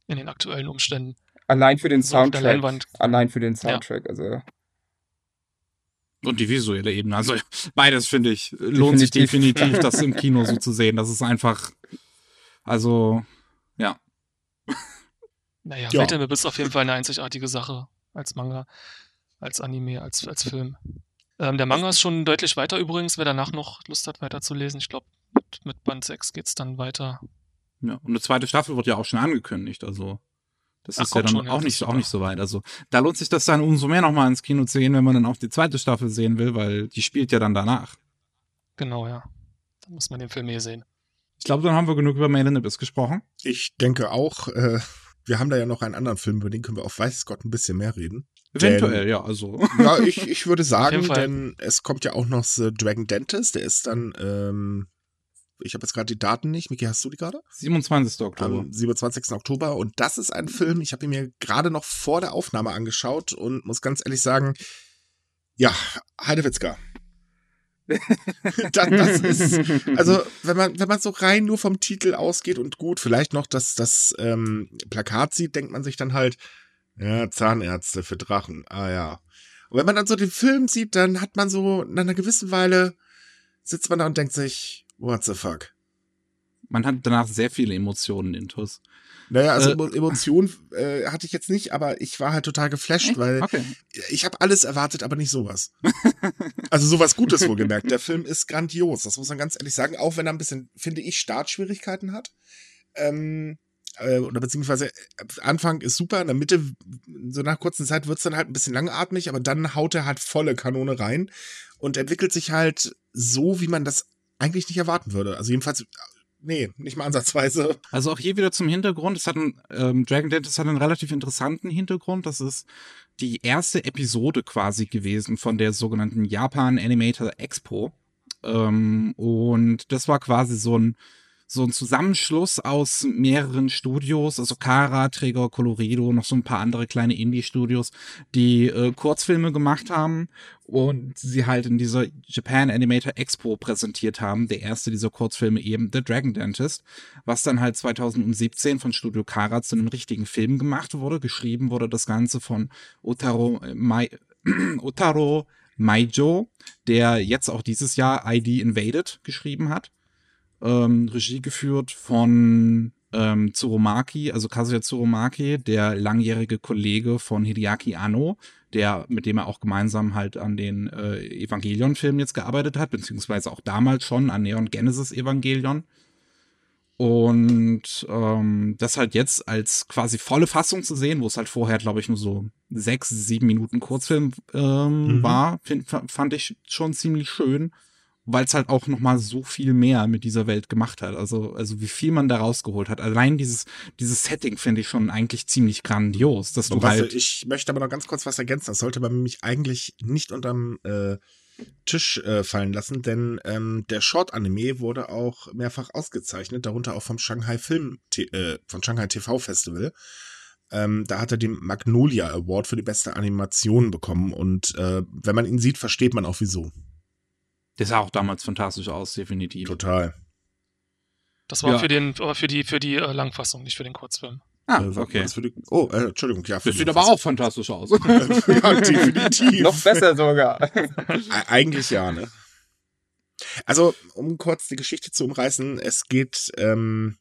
in den aktuellen Umständen. Allein für den also Soundtrack. Allein für den Soundtrack, ja. also. Und die visuelle Ebene. Also beides, finde ich, lohnt definitiv. sich definitiv, [laughs] das im Kino so zu sehen. Das ist einfach, also, ja. Naja, ja. Metal ist auf jeden Fall eine einzigartige Sache als Manga, als Anime, als, als Film. Ähm, der Manga ist schon deutlich weiter übrigens, wer danach noch Lust hat, weiterzulesen. Ich glaube, mit, mit Band 6 geht es dann weiter. Ja, und eine zweite Staffel wird ja auch schon angekündigt, also das Ach, ist ja dann schon, auch, ja, nicht, auch nicht so weit. Also da lohnt sich das dann umso mehr nochmal ins Kino zu gehen, wenn man dann auch die zweite Staffel sehen will, weil die spielt ja dann danach. Genau, ja. Dann muss man den Film hier sehen. Ich glaube, dann haben wir genug über Made in Abyss gesprochen. Ich denke auch. Äh, wir haben da ja noch einen anderen Film, über den können wir auf weiß Gott ein bisschen mehr reden. Eventuell, denn, ja, also. [laughs] Ja, ich, ich würde sagen, denn es kommt ja auch noch The Dragon Dentist, der ist dann, ähm, ich habe jetzt gerade die Daten nicht. Miki, hast du die gerade? 27. Oktober. Am 27. Oktober. Und das ist ein Film, ich habe ihn mir gerade noch vor der Aufnahme angeschaut und muss ganz ehrlich sagen, ja, Heidewitzka. [laughs] das, das ist, also wenn man, wenn man so rein nur vom Titel ausgeht und gut, vielleicht noch das, das ähm, Plakat sieht, denkt man sich dann halt, ja, Zahnärzte für Drachen, ah ja. Und wenn man dann so den Film sieht, dann hat man so, nach einer gewissen Weile sitzt man da und denkt sich, what the fuck? Man hat danach sehr viele Emotionen in TUS. Naja, also äh, Emotionen äh, hatte ich jetzt nicht, aber ich war halt total geflasht, weil okay. ich habe alles erwartet, aber nicht sowas. [laughs] also sowas Gutes wohlgemerkt. Der Film ist grandios, das muss man ganz ehrlich sagen, auch wenn er ein bisschen, finde ich, Startschwierigkeiten hat. Ähm, äh, oder beziehungsweise äh, Anfang ist super, in der Mitte, so nach kurzer Zeit wird's dann halt ein bisschen langatmig, aber dann haut er halt volle Kanone rein und entwickelt sich halt so, wie man das eigentlich nicht erwarten würde. Also jedenfalls nee, nicht mal ansatzweise. Also auch hier wieder zum Hintergrund. Es hat ein, ähm, Dragon Dentist hat einen relativ interessanten Hintergrund. Das ist die erste Episode quasi gewesen von der sogenannten Japan Animator Expo. Ähm, und das war quasi so ein so ein Zusammenschluss aus mehreren Studios, also Kara, Träger, Colorido, noch so ein paar andere kleine Indie-Studios, die äh, Kurzfilme gemacht haben und sie halt in dieser Japan Animator Expo präsentiert haben. Der erste dieser Kurzfilme eben The Dragon Dentist, was dann halt 2017 von Studio Kara zu einem richtigen Film gemacht wurde. Geschrieben wurde das Ganze von Otaro äh, Mai, [clears throat] Otaro Maijo, der jetzt auch dieses Jahr ID Invaded geschrieben hat ähm, Regie geführt von ähm, Tsurumaki, also Kazuya Tsurumaki, der langjährige Kollege von Hideaki Anno, der, mit dem er auch gemeinsam halt an den äh, Evangelion-Filmen jetzt gearbeitet hat, beziehungsweise auch damals schon an Neon Genesis Evangelion. Und ähm, das halt jetzt als quasi volle Fassung zu sehen, wo es halt vorher, glaube ich, nur so sechs, sieben Minuten Kurzfilm ähm, mhm. war, find, fand ich schon ziemlich schön weil es halt auch noch mal so viel mehr mit dieser Welt gemacht hat. Also, also wie viel man da rausgeholt hat. Allein dieses, dieses Setting finde ich schon eigentlich ziemlich grandios, dass du halt. Ich möchte aber noch ganz kurz was ergänzen. Das sollte man mich eigentlich nicht unterm äh, Tisch äh, fallen lassen, denn ähm, der Short-Anime wurde auch mehrfach ausgezeichnet, darunter auch vom Shanghai Film, äh, von Shanghai TV Festival. Ähm, da hat er den Magnolia Award für die beste Animation bekommen und äh, wenn man ihn sieht, versteht man auch wieso. Der sah auch damals fantastisch aus, definitiv. Total. Das war ja. für, den, für die, für die äh, Langfassung, nicht für den Kurzfilm. Ah, äh, okay. Die, oh, äh, Entschuldigung, ja. Das sieht aber auch fantastisch aus. [laughs] ja, definitiv. Noch besser sogar. [laughs] Eigentlich ja, ne? Also, um kurz die Geschichte zu umreißen, es geht, ähm,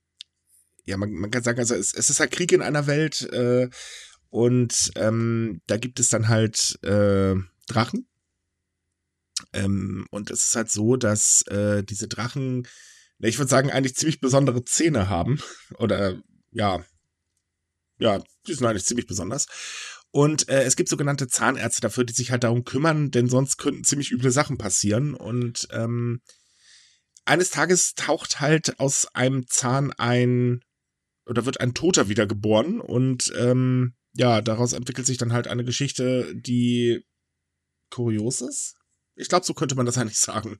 ja, man, man kann sagen, also es, es ist halt Krieg in einer Welt äh, und ähm, da gibt es dann halt äh, Drachen ähm, und es ist halt so, dass äh, diese Drachen, ich würde sagen, eigentlich ziemlich besondere Zähne haben. [laughs] Oder ja, ja, die sind eigentlich ziemlich besonders. Und äh, es gibt sogenannte Zahnärzte dafür, die sich halt darum kümmern, denn sonst könnten ziemlich üble Sachen passieren. Und ähm, eines Tages taucht halt aus einem Zahn ein oder wird ein Toter wiedergeboren und ähm, ja, daraus entwickelt sich dann halt eine Geschichte, die kurios ist. Ich glaube, so könnte man das [laughs] eigentlich sagen.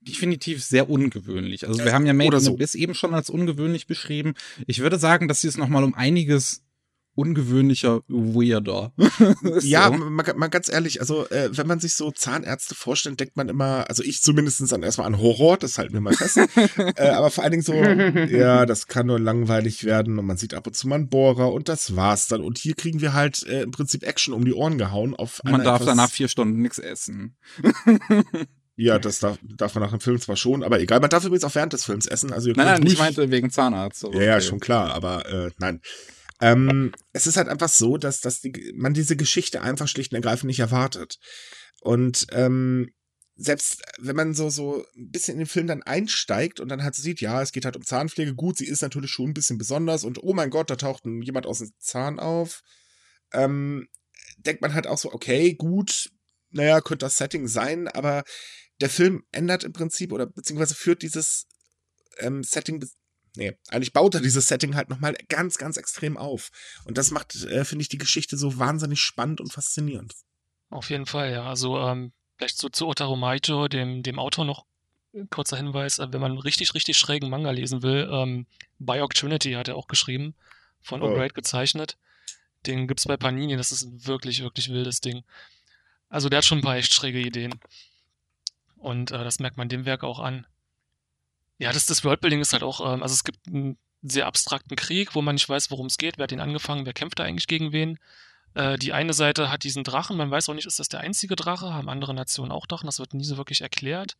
Definitiv sehr ungewöhnlich. Also wir haben ja Made in so. Abyss eben schon als ungewöhnlich beschrieben. Ich würde sagen, dass sie es nochmal um einiges ungewöhnlicher, weirder. [laughs] ja, so. mal, mal, ganz ehrlich, also äh, wenn man sich so Zahnärzte vorstellt, denkt man immer, also ich zumindest dann erstmal an Horror, das halten wir mal fest. [laughs] äh, aber vor allen Dingen so, ja, [laughs] das kann nur langweilig werden und man sieht ab und zu mal einen Bohrer und das war's dann. Und hier kriegen wir halt äh, im Prinzip Action um die Ohren gehauen. Auf man darf danach vier Stunden nichts essen. Ja, das darf, darf man nach dem Film zwar schon, aber egal. Man darf übrigens auch während des Films essen. Also nein, nein, ich meinte wegen Zahnarzt. Ja, ja, schon klar, aber äh, nein. Ähm, es ist halt einfach so, dass, dass die, man diese Geschichte einfach schlicht und ergreifend nicht erwartet. Und ähm, selbst wenn man so, so ein bisschen in den Film dann einsteigt und dann halt sieht, ja, es geht halt um Zahnpflege, gut, sie ist natürlich schon ein bisschen besonders und oh mein Gott, da taucht jemand aus dem Zahn auf, ähm, denkt man halt auch so, okay, gut, naja, könnte das Setting sein, aber der Film ändert im Prinzip oder beziehungsweise führt dieses ähm, Setting nee. Eigentlich baut er dieses Setting halt nochmal ganz, ganz extrem auf. Und das macht, äh, finde ich, die Geschichte so wahnsinnig spannend und faszinierend. Auf jeden Fall, ja. Also, ähm, vielleicht so zu Otaru Maito, dem, dem Autor noch ein kurzer Hinweis, äh, wenn man richtig, richtig schrägen Manga lesen will, ähm, Biok Trinity hat er auch geschrieben, von oh. gezeichnet. Den gibt's bei Panini, das ist ein wirklich, wirklich wildes Ding. Also der hat schon ein paar echt schräge Ideen. Und äh, das merkt man dem Werk auch an. Ja, das, das Worldbuilding ist halt auch, ähm, also es gibt einen sehr abstrakten Krieg, wo man nicht weiß, worum es geht, wer hat ihn angefangen, wer kämpft da eigentlich gegen wen. Äh, die eine Seite hat diesen Drachen, man weiß auch nicht, ist das der einzige Drache, haben andere Nationen auch Drachen, das wird nie so wirklich erklärt.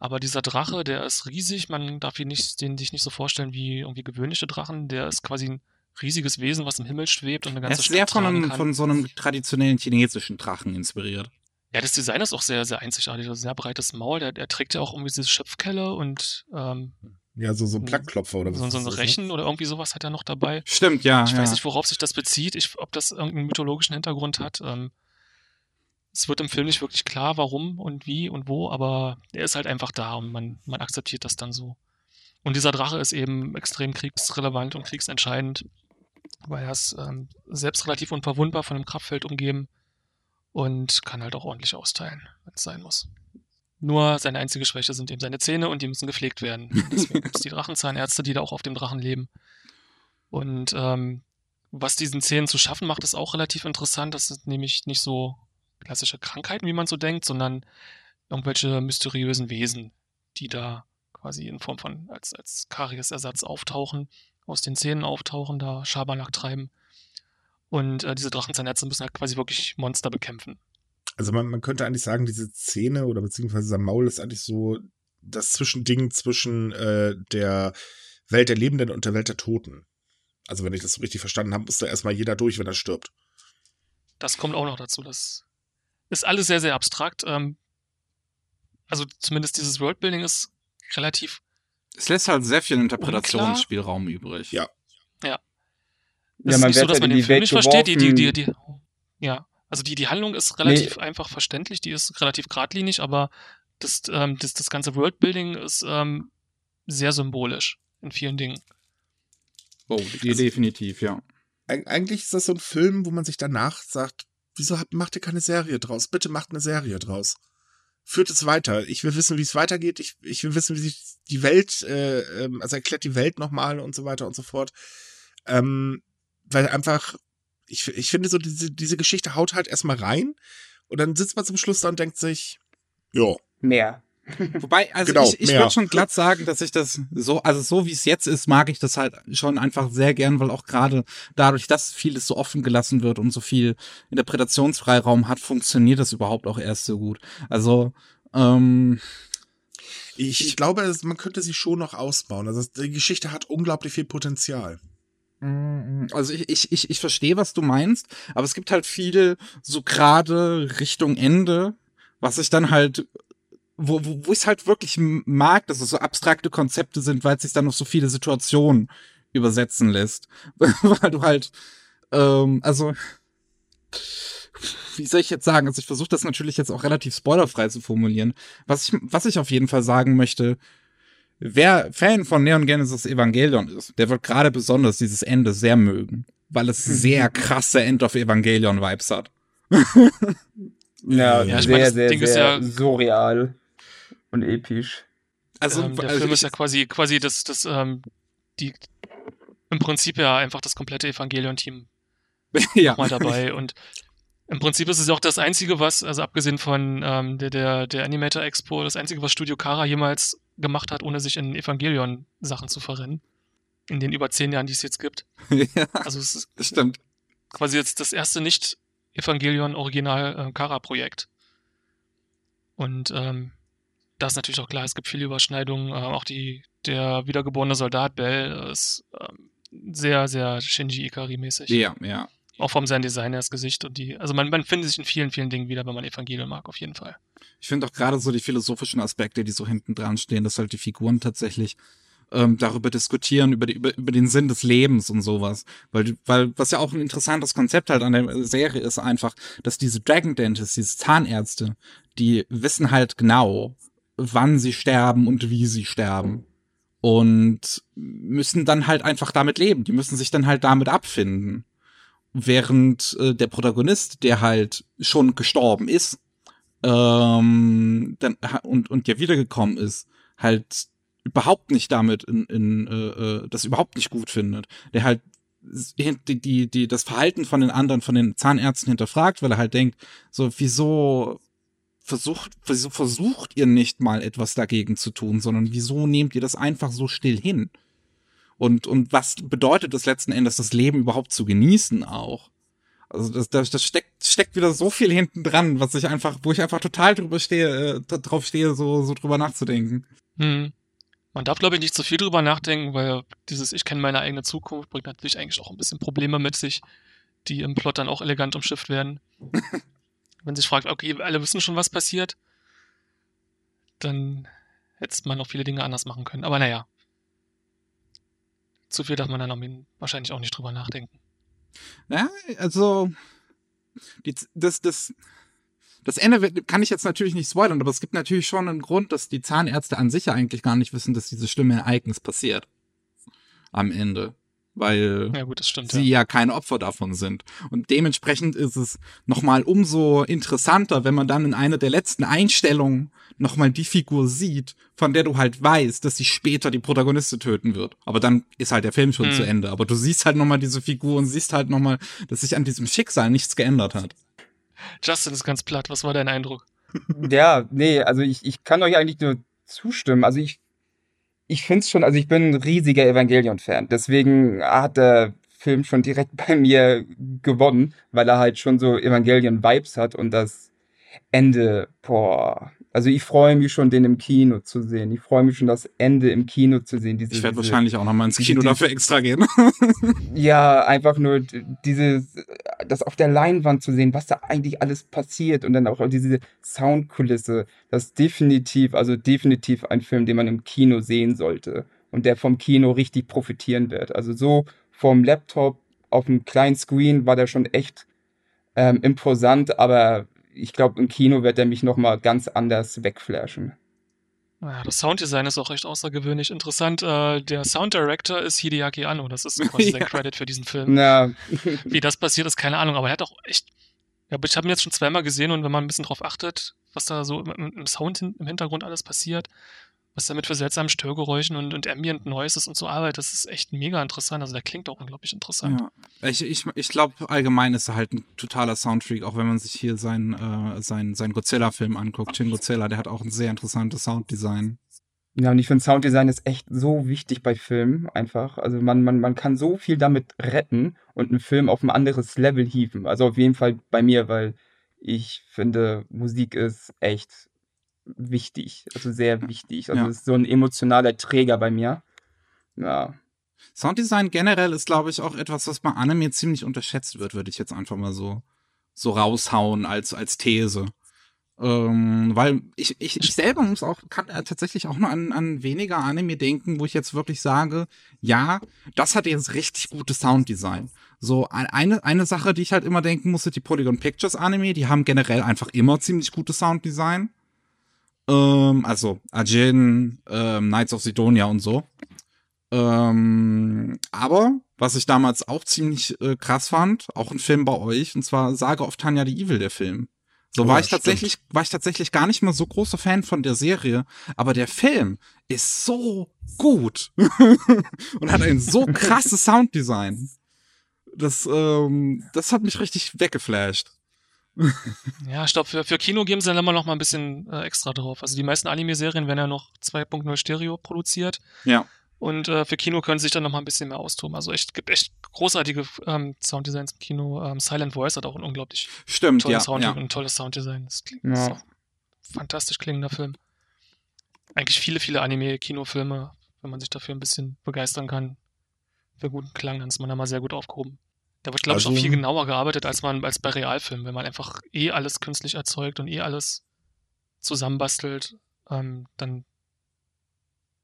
Aber dieser Drache, der ist riesig, man darf ihn nicht, den sich nicht so vorstellen wie irgendwie gewöhnliche Drachen, der ist quasi ein riesiges Wesen, was im Himmel schwebt und eine ganze Er ist sehr von, einem, von so einem traditionellen chinesischen Drachen inspiriert. Ja, das Design ist auch sehr, sehr einzigartig. Also sehr breites Maul. Der, der trägt ja auch irgendwie diese Schöpfkelle und ähm, ja, so, so ein Plackklopfer oder was. So, so ein ne? Rechen oder irgendwie sowas hat er noch dabei. Stimmt, ja. Ich ja. weiß nicht, worauf sich das bezieht, ich, ob das irgendeinen mythologischen Hintergrund hat. Ähm, es wird im Film nicht wirklich klar, warum und wie und wo, aber er ist halt einfach da und man, man akzeptiert das dann so. Und dieser Drache ist eben extrem kriegsrelevant und kriegsentscheidend, weil er ist ähm, selbst relativ unverwundbar von einem Kraftfeld umgeben und kann halt auch ordentlich austeilen, wenn es sein muss. Nur seine einzige Schwäche sind eben seine Zähne und die müssen gepflegt werden. [laughs] Deswegen gibt es die Drachenzahnärzte, die da auch auf dem Drachen leben. Und ähm, was diesen Zähnen zu schaffen macht, ist auch relativ interessant. Das sind nämlich nicht so klassische Krankheiten, wie man so denkt, sondern irgendwelche mysteriösen Wesen, die da quasi in Form von als, als Karies-Ersatz auftauchen, aus den Zähnen auftauchen, da Schabernack treiben. Und äh, diese Drachenzahnärzte müssen halt quasi wirklich Monster bekämpfen. Also man, man könnte eigentlich sagen, diese Zähne oder beziehungsweise sein Maul ist eigentlich so das Zwischending zwischen äh, der Welt der Lebenden und der Welt der Toten. Also wenn ich das so richtig verstanden habe, muss da erstmal jeder durch, wenn er stirbt. Das kommt auch noch dazu. Das ist alles sehr, sehr abstrakt. Ähm, also zumindest dieses Worldbuilding ist relativ. Es lässt halt sehr viel Interpretationsspielraum übrig. Ja. Es ja, ist nicht so, dass man den Film nicht versteht. Die, die, die, die, ja. Also die, die Handlung ist relativ nee. einfach verständlich, die ist relativ geradlinig, aber das, ähm, das, das ganze Worldbuilding ist ähm, sehr symbolisch in vielen Dingen. Oh, die also, definitiv, ja. Eigentlich ist das so ein Film, wo man sich danach sagt, wieso macht ihr keine Serie draus? Bitte macht eine Serie draus. Führt es weiter. Ich will wissen, wie es weitergeht. Ich, ich will wissen, wie sich die Welt, äh, ähm, also erklärt die Welt nochmal und so weiter und so fort. Ähm, weil einfach, ich, ich finde so, diese, diese Geschichte haut halt erstmal rein und dann sitzt man zum Schluss da und denkt sich, ja. Mehr. [laughs] Wobei, also genau, ich, ich würde schon glatt sagen, dass ich das so, also so wie es jetzt ist, mag ich das halt schon einfach sehr gern, weil auch gerade dadurch, dass vieles so offen gelassen wird und so viel Interpretationsfreiraum hat, funktioniert das überhaupt auch erst so gut. Also, ähm, ich, ich glaube, man könnte sie schon noch ausbauen. Also die Geschichte hat unglaublich viel Potenzial. Also ich, ich, ich, ich verstehe, was du meinst, aber es gibt halt viele so gerade Richtung Ende, was ich dann halt wo, wo, wo ich es halt wirklich mag, dass es so abstrakte Konzepte sind, weil es sich dann auf so viele Situationen übersetzen lässt. [laughs] weil du halt, ähm, also, wie soll ich jetzt sagen? Also ich versuche das natürlich jetzt auch relativ spoilerfrei zu formulieren. Was ich, was ich auf jeden Fall sagen möchte, wer Fan von Neon Genesis Evangelion ist, der wird gerade besonders dieses Ende sehr mögen, weil es sehr krasse End of Evangelion Vibes hat. ja, ja, ich sehr, meine, sehr, Ding sehr ja surreal und episch. Also, ähm, der also Film ist ja quasi, quasi das, das, ähm, die, im Prinzip ja einfach das komplette Evangelion-Team [laughs] ja. mal dabei und im Prinzip ist es auch das einzige, was, also abgesehen von ähm, der, der, der Animator Expo, das einzige, was Studio Kara jemals gemacht hat, ohne sich in Evangelion-Sachen zu verrennen. In den über zehn Jahren, die es jetzt gibt. [laughs] ja, also es ist das stimmt. quasi jetzt das erste Nicht-Evangelion-Original-Kara-Projekt. Und ähm, da ist natürlich auch klar, es gibt viele Überschneidungen. Äh, auch die, der wiedergeborene Soldat Bell ist ähm, sehr, sehr Shinji Ikari-mäßig. Ja, ja. Auch vom sein Design, das Gesicht und die. Also man, man findet sich in vielen, vielen Dingen wieder, wenn man Evangelion mag, auf jeden Fall. Ich finde auch gerade so die philosophischen Aspekte, die so hinten dran stehen, dass halt die Figuren tatsächlich ähm, darüber diskutieren, über, die, über, über den Sinn des Lebens und sowas. Weil, weil, was ja auch ein interessantes Konzept halt an der Serie ist, einfach, dass diese Dragon Dentists, diese Zahnärzte, die wissen halt genau, wann sie sterben und wie sie sterben. und müssen dann halt einfach damit leben. Die müssen sich dann halt damit abfinden. Während äh, der Protagonist, der halt schon gestorben ist, ähm, dann und und der wiedergekommen ist, halt überhaupt nicht damit in, in äh, äh das überhaupt nicht gut findet. Der halt die, die, die, das Verhalten von den anderen, von den Zahnärzten hinterfragt, weil er halt denkt, so, wieso versucht, wieso versucht ihr nicht mal etwas dagegen zu tun, sondern wieso nehmt ihr das einfach so still hin? Und, und was bedeutet das letzten Endes, das Leben überhaupt zu genießen auch? Also das, das, das steckt, steckt wieder so viel hinten dran, was ich einfach, wo ich einfach total drüber stehe, äh, drauf stehe, so, so drüber nachzudenken. Hm. Man darf, glaube ich, nicht zu viel drüber nachdenken, weil dieses Ich kenne meine eigene Zukunft bringt natürlich eigentlich auch ein bisschen Probleme mit sich, die im Plot dann auch elegant umschifft werden. [laughs] Wenn sich fragt, okay, alle wissen schon, was passiert, dann hätte man noch viele Dinge anders machen können. Aber naja, zu viel darf man dann wahrscheinlich auch nicht drüber nachdenken. Ja, also das, das, das Ende kann ich jetzt natürlich nicht spoilern, aber es gibt natürlich schon einen Grund, dass die Zahnärzte an sich ja eigentlich gar nicht wissen, dass dieses schlimme Ereignis passiert. Am Ende. Weil ja, gut, stimmt, sie ja. ja kein Opfer davon sind. Und dementsprechend ist es nochmal umso interessanter, wenn man dann in einer der letzten Einstellungen nochmal die Figur sieht, von der du halt weißt, dass sie später die Protagonistin töten wird. Aber dann ist halt der Film schon hm. zu Ende. Aber du siehst halt nochmal diese Figur und siehst halt nochmal, dass sich an diesem Schicksal nichts geändert hat. Justin ist ganz platt. Was war dein Eindruck? Ja, nee, also ich, ich kann euch eigentlich nur zustimmen. Also ich, ich finde es schon, also ich bin ein riesiger Evangelion-Fan. Deswegen hat der Film schon direkt [laughs] bei mir gewonnen, weil er halt schon so Evangelion-Vibes hat und das Ende, boah, also ich freue mich schon, den im Kino zu sehen. Ich freue mich schon, das Ende im Kino zu sehen. Diese, ich werde wahrscheinlich auch noch mal ins Kino diese, dafür extra gehen. [laughs] ja, einfach nur diese, das auf der Leinwand zu sehen, was da eigentlich alles passiert und dann auch diese Soundkulisse. Das ist definitiv, also definitiv ein Film, den man im Kino sehen sollte und der vom Kino richtig profitieren wird. Also so vom Laptop auf dem kleinen Screen war der schon echt ähm, imposant, aber ich glaube, im Kino wird er mich nochmal ganz anders wegflashen. Ja, das Sounddesign ist auch recht außergewöhnlich interessant. Äh, der Sound Director ist Hideaki Anno. Das ist [laughs] quasi ja. sein Credit für diesen Film. Ja. [laughs] Wie das passiert, ist keine Ahnung. Aber er hat auch echt. Ja, ich habe ihn jetzt schon zweimal gesehen und wenn man ein bisschen drauf achtet, was da so im, im Sound hin, im Hintergrund alles passiert, was damit für seltsamen Störgeräuschen und, und Ambient Noises und so arbeitet, das ist echt mega interessant. Also der klingt auch unglaublich interessant. Ja. Ich, ich, ich glaube, allgemein ist er halt ein totaler Soundfreak, auch wenn man sich hier seinen äh, sein, sein Godzilla-Film anguckt. Shin Godzilla, der hat auch ein sehr interessantes Sounddesign. Ja, und ich finde, Sounddesign ist echt so wichtig bei Filmen einfach. Also man, man, man kann so viel damit retten und einen Film auf ein anderes Level hieven. Also auf jeden Fall bei mir, weil ich finde, Musik ist echt wichtig, also sehr wichtig. Also ja. ist so ein emotionaler Träger bei mir. Ja. Sounddesign generell ist, glaube ich, auch etwas, was bei Anime ziemlich unterschätzt wird, würde ich jetzt einfach mal so, so raushauen als, als These. Ähm, weil ich, ich, ich selber muss auch, kann äh, tatsächlich auch nur an, an weniger Anime denken, wo ich jetzt wirklich sage, ja, das hat jetzt richtig gutes Sounddesign. So, eine, eine Sache, die ich halt immer denken muss, sind die Polygon Pictures Anime, die haben generell einfach immer ziemlich gutes Sounddesign. Ähm, also Ajin, ähm, Knights of Sidonia und so. Ähm, aber was ich damals auch ziemlich äh, krass fand, auch ein Film bei euch, und zwar Sage of Tanya the Evil, der Film. So oh, war ich tatsächlich, stimmt. war ich tatsächlich gar nicht mal so großer Fan von der Serie, aber der Film ist so gut [laughs] und hat ein so krasses Sounddesign. Das, ähm, das hat mich richtig weggeflasht. Ja, ich glaube, für, für Kino geben sie dann immer noch mal ein bisschen äh, extra drauf. Also die meisten Anime-Serien werden ja noch 2.0 Stereo produziert. Ja. Und äh, für Kino können sie sich dann noch mal ein bisschen mehr austoben. Also echt, gibt echt großartige ähm, Sounddesigns im Kino. Ähm, Silent Voice hat auch ein unglaublich Stimmt, tolles, ja, Sound ja. ein tolles Sounddesign. Das klingt ja. das fantastisch klingender Film. Eigentlich viele, viele Anime-Kinofilme, wenn man sich dafür ein bisschen begeistern kann, für guten Klang, dann ist man da mal sehr gut aufgehoben. Da wird, glaube also, ich, auch viel also genauer gearbeitet als man als bei Realfilmen, wenn man einfach eh alles künstlich erzeugt und eh alles zusammenbastelt, ähm, dann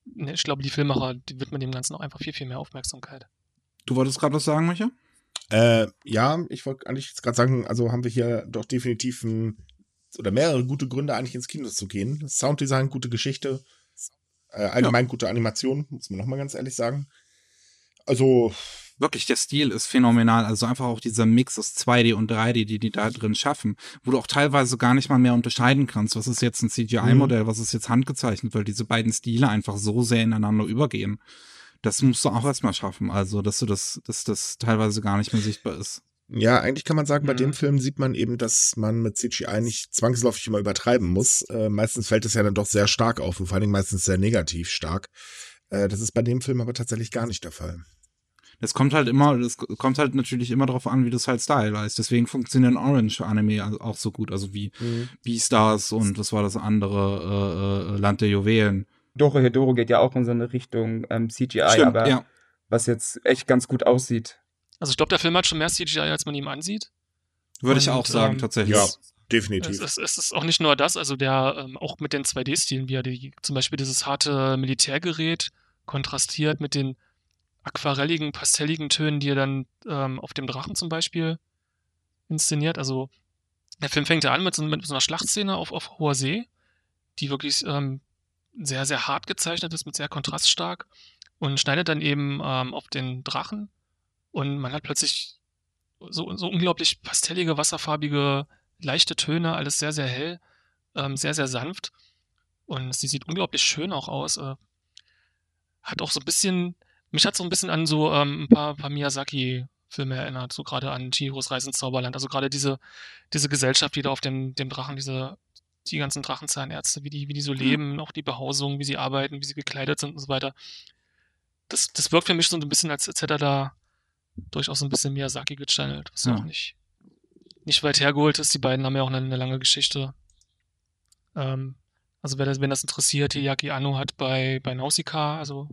ne, ich glaube, die Filmmacher, die widmen dem Ganzen auch einfach viel, viel mehr Aufmerksamkeit. Du wolltest gerade was sagen, Micha? Äh, ja, ich wollte eigentlich jetzt gerade sagen, also haben wir hier doch definitiv ein, oder mehrere gute Gründe, eigentlich ins Kino zu gehen. Sounddesign, gute Geschichte, Äh, allgemein ja. gute Animation, muss man nochmal ganz ehrlich sagen. Also. Wirklich, der Stil ist phänomenal. Also einfach auch dieser Mix aus 2D und 3D, die die da drin schaffen, wo du auch teilweise gar nicht mal mehr unterscheiden kannst, was ist jetzt ein CGI-Modell, mhm. was ist jetzt handgezeichnet, weil diese beiden Stile einfach so sehr ineinander übergehen. Das musst du auch erstmal schaffen. Also, dass du das, dass das teilweise gar nicht mehr sichtbar ist. Ja, eigentlich kann man sagen, bei mhm. dem Film sieht man eben, dass man mit CGI nicht zwangsläufig immer übertreiben muss. Äh, meistens fällt es ja dann doch sehr stark auf und vor allen Dingen meistens sehr negativ stark. Äh, das ist bei dem Film aber tatsächlich gar nicht der Fall. Es kommt halt immer, es kommt halt natürlich immer darauf an, wie du es halt stylized. Deswegen funktionieren Orange-Anime auch so gut, also wie mhm. Beastars und was war das andere, äh, äh, Land der Juwelen. Doro Hedoro geht ja auch in so eine Richtung ähm, CGI, Stimmt, aber ja. was jetzt echt ganz gut aussieht. Also ich glaube, der Film hat schon mehr CGI, als man ihm ansieht. Würde ich auch sagen, ähm, tatsächlich. Ja, definitiv. Es, es, es, ist auch nicht nur das, also der ähm, auch mit den 2D-Stilen, wie er die, zum Beispiel dieses harte Militärgerät kontrastiert mit den aquarelligen, pastelligen Tönen, die er dann ähm, auf dem Drachen zum Beispiel inszeniert. Also der Film fängt ja an mit so, mit so einer Schlachtszene auf, auf hoher See, die wirklich ähm, sehr, sehr hart gezeichnet ist, mit sehr kontraststark und schneidet dann eben ähm, auf den Drachen und man hat plötzlich so, so unglaublich pastellige, wasserfarbige, leichte Töne, alles sehr, sehr hell, ähm, sehr, sehr sanft und sie sieht unglaublich schön auch aus. Äh, hat auch so ein bisschen, mich hat so ein bisschen an so ähm, ein paar, paar Miyazaki-Filme erinnert, so gerade an Chihiros Reise ins Zauberland. Also gerade diese, diese Gesellschaft, die da auf dem, dem Drachen, diese die ganzen Drachenzahnärzte, wie die, wie die so mhm. leben, auch die Behausung, wie sie arbeiten, wie sie gekleidet sind und so weiter. Das, das wirkt für mich so ein bisschen, als, als hätte er da durchaus ein bisschen Miyazaki gechannelt, was ja. auch nicht, nicht weit hergeholt ist. Die beiden haben ja auch eine, eine lange Geschichte. Ähm, also wer das, wenn das interessiert, Hideaki Anno hat bei, bei Nausicaa, also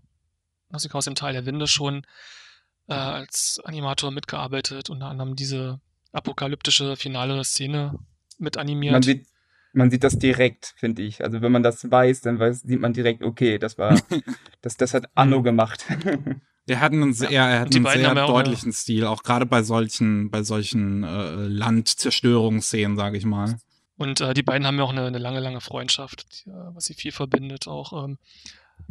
Nausicaa aus dem Teil der Winde schon äh, als Animator mitgearbeitet, unter anderem diese apokalyptische finale Szene mit animiert. Man sieht, man sieht das direkt, finde ich. Also wenn man das weiß, dann weiß, sieht man direkt, okay, das war, [laughs] das, das hat Anno gemacht. Er hat einen sehr, er hat einen sehr deutlichen Stil, auch gerade bei solchen, bei solchen äh, Landzerstörungsszenen, sage ich mal. Und äh, die beiden haben ja auch eine, eine lange, lange Freundschaft, die, was sie viel verbindet. Auch ähm,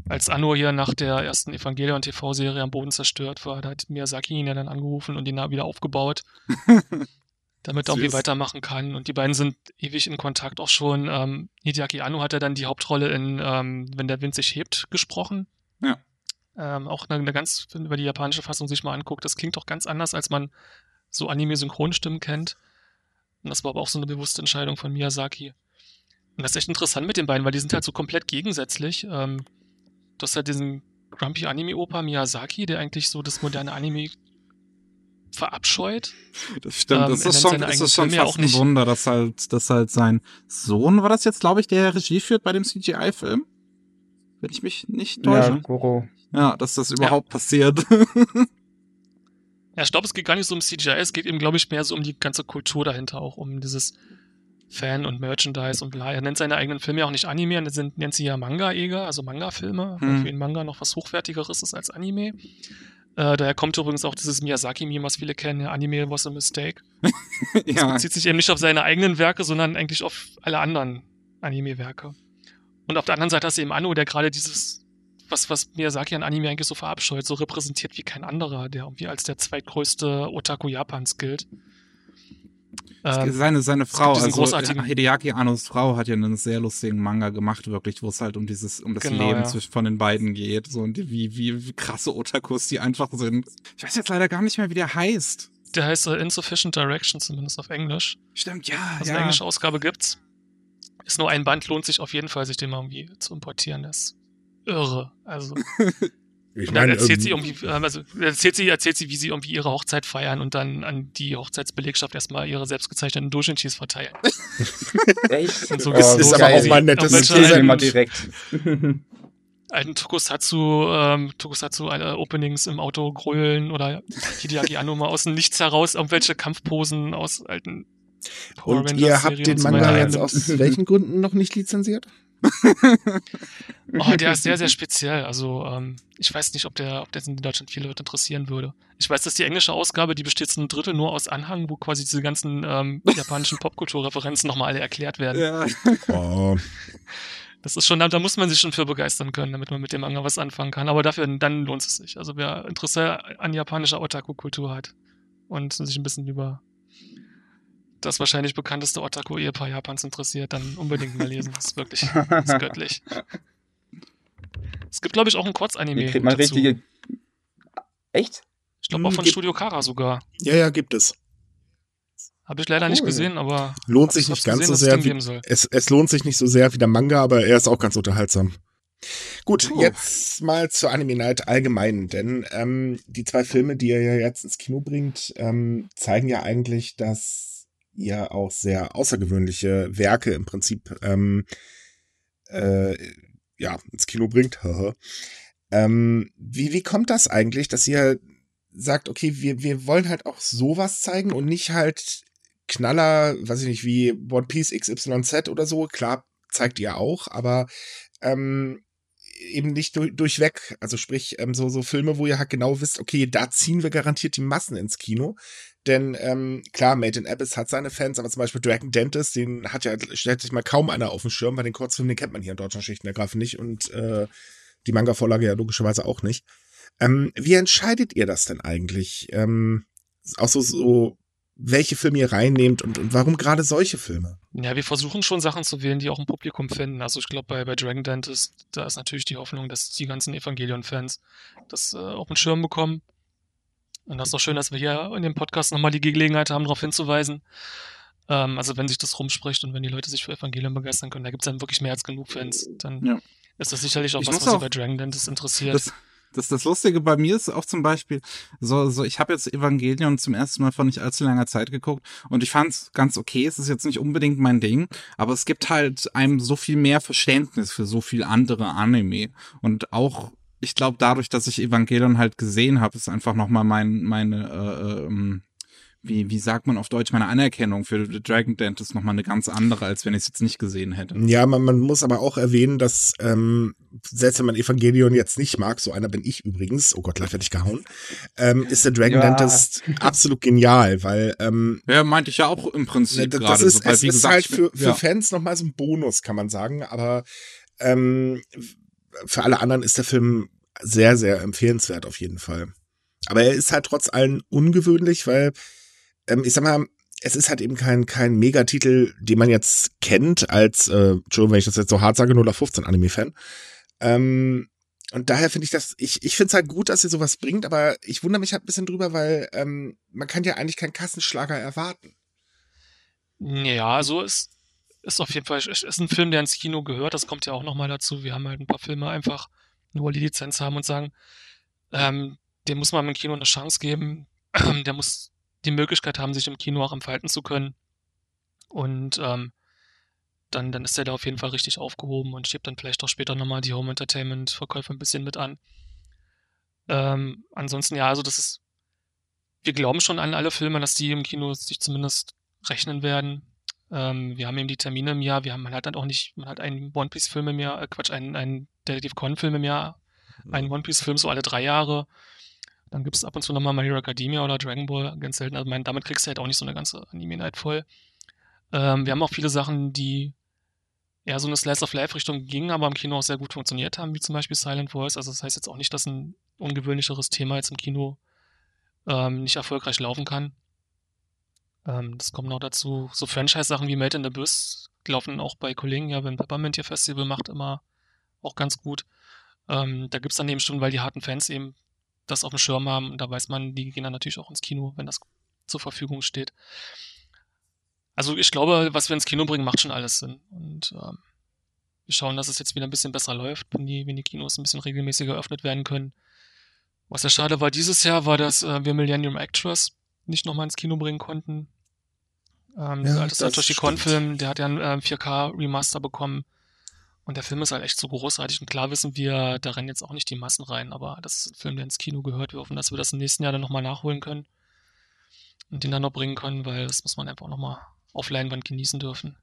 als Anno hier nach der ersten Evangelion-TV-Serie am Boden zerstört war, da hat Miyazaki ihn ja dann angerufen und ihn da wieder aufgebaut. [laughs] damit er irgendwie weitermachen kann. Und die beiden sind ewig in Kontakt auch schon. Ähm, Hideaki Anno hat ja dann die Hauptrolle in ähm, Wenn der Wind sich hebt gesprochen. Ja. Ähm, auch eine, eine ganz, wenn man die japanische Fassung sich mal anguckt, das klingt doch ganz anders, als man so Anime-Synchronstimmen kennt. Und das war aber auch so eine bewusste Entscheidung von Miyazaki. Und das ist echt interessant mit den beiden, weil die sind halt so komplett gegensätzlich. Ähm, du hast halt diesen Grumpy Anime-Opa Miyazaki, der eigentlich so das moderne Anime verabscheut. Das stimmt, ähm, das ist schon, das ist schon fast ein Wunder, dass halt, dass halt sein Sohn, war das jetzt, glaube ich, der Regie führt bei dem CGI-Film? Wenn ich mich nicht täusche. Ja, Goro. Ja, dass das überhaupt ja. passiert. [laughs] ja, ich glaube, es geht gar nicht so um CGI, es geht eben, glaube ich, mehr so um die ganze Kultur dahinter, auch um dieses Fan und Merchandise und bla. Er nennt seine eigenen Filme ja auch nicht Anime, er nennt sie ja Manga-Eger, also Manga-Filme, hm. für ihn Manga noch was Hochwertigeres ist als Anime. Äh, daher kommt übrigens auch dieses Miyazaki-Meme, was viele kennen, ja, Anime was a mistake. [laughs] ja. Das bezieht sich eben nicht auf seine eigenen Werke, sondern eigentlich auf alle anderen Anime-Werke. Und auf der anderen Seite hast du eben Anno, der gerade dieses, was, was Miyazaki an Anime eigentlich so verabscheut, so repräsentiert wie kein anderer, der irgendwie als der zweitgrößte Otaku Japans gilt. Ähm, seine, seine Frau, also Hideaki Annos Frau hat ja einen sehr lustigen Manga gemacht, wirklich, wo es halt um dieses, um das genau, Leben ja. zwischen von den beiden geht. So und wie, wie, wie krasse Otakus die einfach sind. Ich weiß jetzt leider gar nicht mehr, wie der heißt. Der heißt uh, Insufficient Direction, zumindest auf Englisch. Stimmt, ja. Also ja. eine englische Ausgabe gibt's. Ist nur ein Band, lohnt sich auf jeden Fall, sich den mal irgendwie zu importieren. Das ist irre. Also. [laughs] Ich meine, dann erzählt sie irgendwie, ähm, also erzählt sie, erzählt sie, wie sie irgendwie ihre Hochzeit feiern und dann an die Hochzeitsbelegschaft erstmal ihre selbstgezeichneten Doshinchis verteilen. [laughs] Echt? [laughs] Und so, so ist aber auch mal ein nettes Thema direkt. [laughs] alten Tokusatsu, ähm, Tokusatsu äh, Openings im Auto grölen oder Hideaki Anno mal aus dem Nichts heraus irgendwelche Kampfposen aus alten Power Und ihr habt den Manga jetzt aus welchen Gründen noch nicht lizenziert? [laughs] oh, der ist sehr, sehr speziell. Also ähm, ich weiß nicht, ob der, ob der in Deutschland viele Leute interessieren würde. Ich weiß, dass die englische Ausgabe, die besteht zu einem Drittel nur aus Anhang, wo quasi diese ganzen ähm, [laughs] japanischen Popkulturreferenzen nochmal alle erklärt werden. Ja. Oh. [laughs] Das ist schon, da muss man sich schon für begeistern können, damit man mit dem Manga was anfangen kann. Aber dafür, dann lohnt es sich. Also wer Interesse an japanischer Otaku-Kultur hat und sich ein bisschen über das wahrscheinlich bekannteste Otaku-Ehepaar Japans interessiert, dann unbedingt mal lesen. Das ist wirklich das ist göttlich. Es gibt, glaube ich, auch ein Kurzanime. Hier kriegt man dazu. richtige. Echt? Ich glaube auch hm, von Studio Kara sogar. Ja, ja, gibt es. Habe ich leider cool. nicht gesehen, aber. Lohnt sich nicht ganz gesehen, so sehr. Wie, es, es lohnt sich nicht so sehr wie der Manga, aber er ist auch ganz unterhaltsam. Gut, uh. jetzt mal zur Anime Night allgemein, denn ähm, die zwei Filme, die ihr ja jetzt ins Kino bringt, ähm, zeigen ja eigentlich, dass ihr auch sehr außergewöhnliche Werke im Prinzip ähm, äh, ja ins Kino bringt. [laughs] ähm, wie wie kommt das eigentlich, dass ihr sagt, okay, wir wir wollen halt auch sowas zeigen und nicht halt Knaller, weiß ich nicht, wie One Piece XYZ oder so, klar, zeigt ihr auch, aber ähm, eben nicht durch, durchweg. Also sprich, ähm, so, so Filme, wo ihr halt genau wisst, okay, da ziehen wir garantiert die Massen ins Kino. Denn ähm, klar, Made in Abyss hat seine Fans, aber zum Beispiel Dragon Dentist, den hat ja, stellt sich mal kaum einer auf dem Schirm, weil den Kurzfilm, den kennt man hier in Deutschland schlicht und ergreifend nicht und äh, die Manga-Vorlage ja logischerweise auch nicht. Ähm, wie entscheidet ihr das denn eigentlich? Ähm, auch so, so welche Filme ihr reinnehmt und, und warum gerade solche Filme? Ja, wir versuchen schon Sachen zu wählen, die auch ein Publikum finden. Also ich glaube, bei, bei Dragon Dentist, da ist natürlich die Hoffnung, dass die ganzen Evangelion-Fans das äh, auf den Schirm bekommen. Und das ist doch schön, dass wir hier in dem Podcast nochmal die Gelegenheit haben, darauf hinzuweisen. Ähm, also wenn sich das rumspricht und wenn die Leute sich für Evangelion begeistern können, da gibt es dann wirklich mehr als genug Fans. Dann ja. ist das sicherlich auch ich was, was sie bei Dragon Dentist interessiert. Das das, das Lustige bei mir ist auch zum Beispiel, so, so ich habe jetzt Evangelion zum ersten Mal vor nicht allzu langer Zeit geguckt und ich fand es ganz okay. Es ist jetzt nicht unbedingt mein Ding, aber es gibt halt einem so viel mehr Verständnis für so viel andere Anime. Und auch, ich glaube, dadurch, dass ich Evangelion halt gesehen habe, ist einfach nochmal mein, meine äh, ähm, wie, wie sagt man auf Deutsch, meine Anerkennung für The Dragon Dentist nochmal eine ganz andere, als wenn ich es jetzt nicht gesehen hätte. Ja, man, man muss aber auch erwähnen, dass ähm, selbst wenn man Evangelion jetzt nicht mag, so einer bin ich übrigens, oh Gott, gleich werde ich gehauen, ähm, ist der Dragon ja. Dentist absolut genial, weil ähm, Ja, meinte ich ja auch im Prinzip das gerade. Ist, so, weil, es ist gesagt, halt für, für ja. Fans nochmal so ein Bonus, kann man sagen, aber ähm, für alle anderen ist der Film sehr, sehr empfehlenswert auf jeden Fall. Aber er ist halt trotz allem ungewöhnlich, weil ähm, ich sag mal, es ist halt eben kein, kein Megatitel, den man jetzt kennt als, äh, Entschuldigung, wenn ich das jetzt so hart sage, 0 auf 15 Anime-Fan. Ähm, und daher finde ich das, ich, ich finde es halt gut, dass ihr sowas bringt, aber ich wundere mich halt ein bisschen drüber, weil ähm, man kann ja eigentlich keinen Kassenschlager erwarten. Ja, so ist, ist auf jeden Fall, ist ein Film, der ins Kino gehört, das kommt ja auch nochmal dazu. Wir haben halt ein paar Filme einfach, nur die Lizenz haben und sagen, ähm, dem muss man im Kino eine Chance geben, [clears throat] der muss die Möglichkeit haben, sich im Kino auch entfalten zu können. Und ähm, dann, dann ist er da auf jeden Fall richtig aufgehoben und schiebt dann vielleicht auch später nochmal die Home Entertainment-Verkäufe ein bisschen mit an. Ähm, ansonsten, ja, also das ist, wir glauben schon an alle Filme, dass die im Kino sich zumindest rechnen werden. Ähm, wir haben eben die Termine im Jahr, wir haben halt dann auch nicht, man hat einen One Piece-Film im Jahr, äh Quatsch, einen, einen Detective Con-Film im Jahr, einen One Piece-Film so alle drei Jahre. Dann gibt es ab und zu nochmal My Hero Academia oder Dragon Ball, ganz selten. Also mein, damit kriegst du halt auch nicht so eine ganze Anime-Night voll. Ähm, wir haben auch viele Sachen, die eher so eine Slice-of-Life-Richtung gingen, aber im Kino auch sehr gut funktioniert haben, wie zum Beispiel Silent Voice. Also das heißt jetzt auch nicht, dass ein ungewöhnlicheres Thema jetzt im Kino ähm, nicht erfolgreich laufen kann. Ähm, das kommt noch dazu. So Franchise-Sachen wie Made in the Abyss laufen auch bei Kollegen, ja, wenn Peppermint ihr Festival macht, immer auch ganz gut. Ähm, da gibt es dann eben schon, weil die harten Fans eben das auf dem Schirm haben. Und da weiß man, die gehen dann natürlich auch ins Kino, wenn das zur Verfügung steht. Also ich glaube, was wir ins Kino bringen, macht schon alles Sinn. Und ähm, wir schauen, dass es jetzt wieder ein bisschen besser läuft, wenn die, wenn die Kinos ein bisschen regelmäßiger geöffnet werden können. Was ja schade war dieses Jahr, war, dass äh, wir Millennium Actress nicht nochmal ins Kino bringen konnten. Ähm, ja, alte Satoshi Kon-Film, der hat ja ein äh, 4K-Remaster bekommen. Und der Film ist halt echt so großartig. Und klar wissen wir, da rennen jetzt auch nicht die Massen rein, aber das ist ein Film, der ins Kino gehört. Wir hoffen, dass wir das im nächsten Jahr dann nochmal nachholen können und den dann noch bringen können, weil das muss man einfach nochmal auf Leinwand genießen dürfen.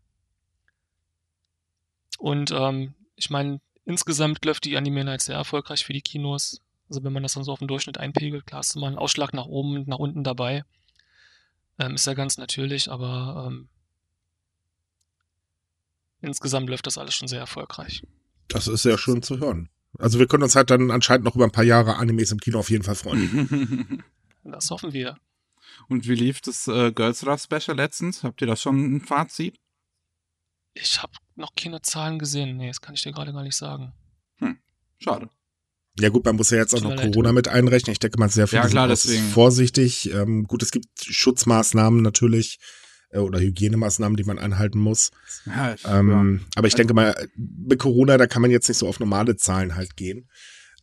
Und ähm, ich meine, insgesamt läuft die Anime Night sehr erfolgreich für die Kinos. Also wenn man das dann so auf den Durchschnitt einpegelt, klar du mal einen Ausschlag nach oben und nach unten dabei. Ähm, ist ja ganz natürlich, aber ähm, insgesamt läuft das alles schon sehr erfolgreich. Das ist sehr schön zu hören. Also wir können uns halt dann anscheinend noch über ein paar Jahre Animes im Kino auf jeden Fall freuen. [laughs] das hoffen wir. Und wie lief das äh, Girls Rough Special letztens? Habt ihr da schon ein Fazit? Ich habe noch keine Zahlen gesehen. Nee, das kann ich dir gerade gar nicht sagen. Hm, schade. Ja gut, man muss ja jetzt auch noch Corona mit einrechnen. Ich denke mal sehr viel ja, klar, deswegen. vorsichtig. Ähm, gut, es gibt Schutzmaßnahmen natürlich äh, oder Hygienemaßnahmen, die man einhalten muss. Ja, ich, ähm, ja. Aber ich denke mal, mit Corona, da kann man jetzt nicht so auf normale Zahlen halt gehen.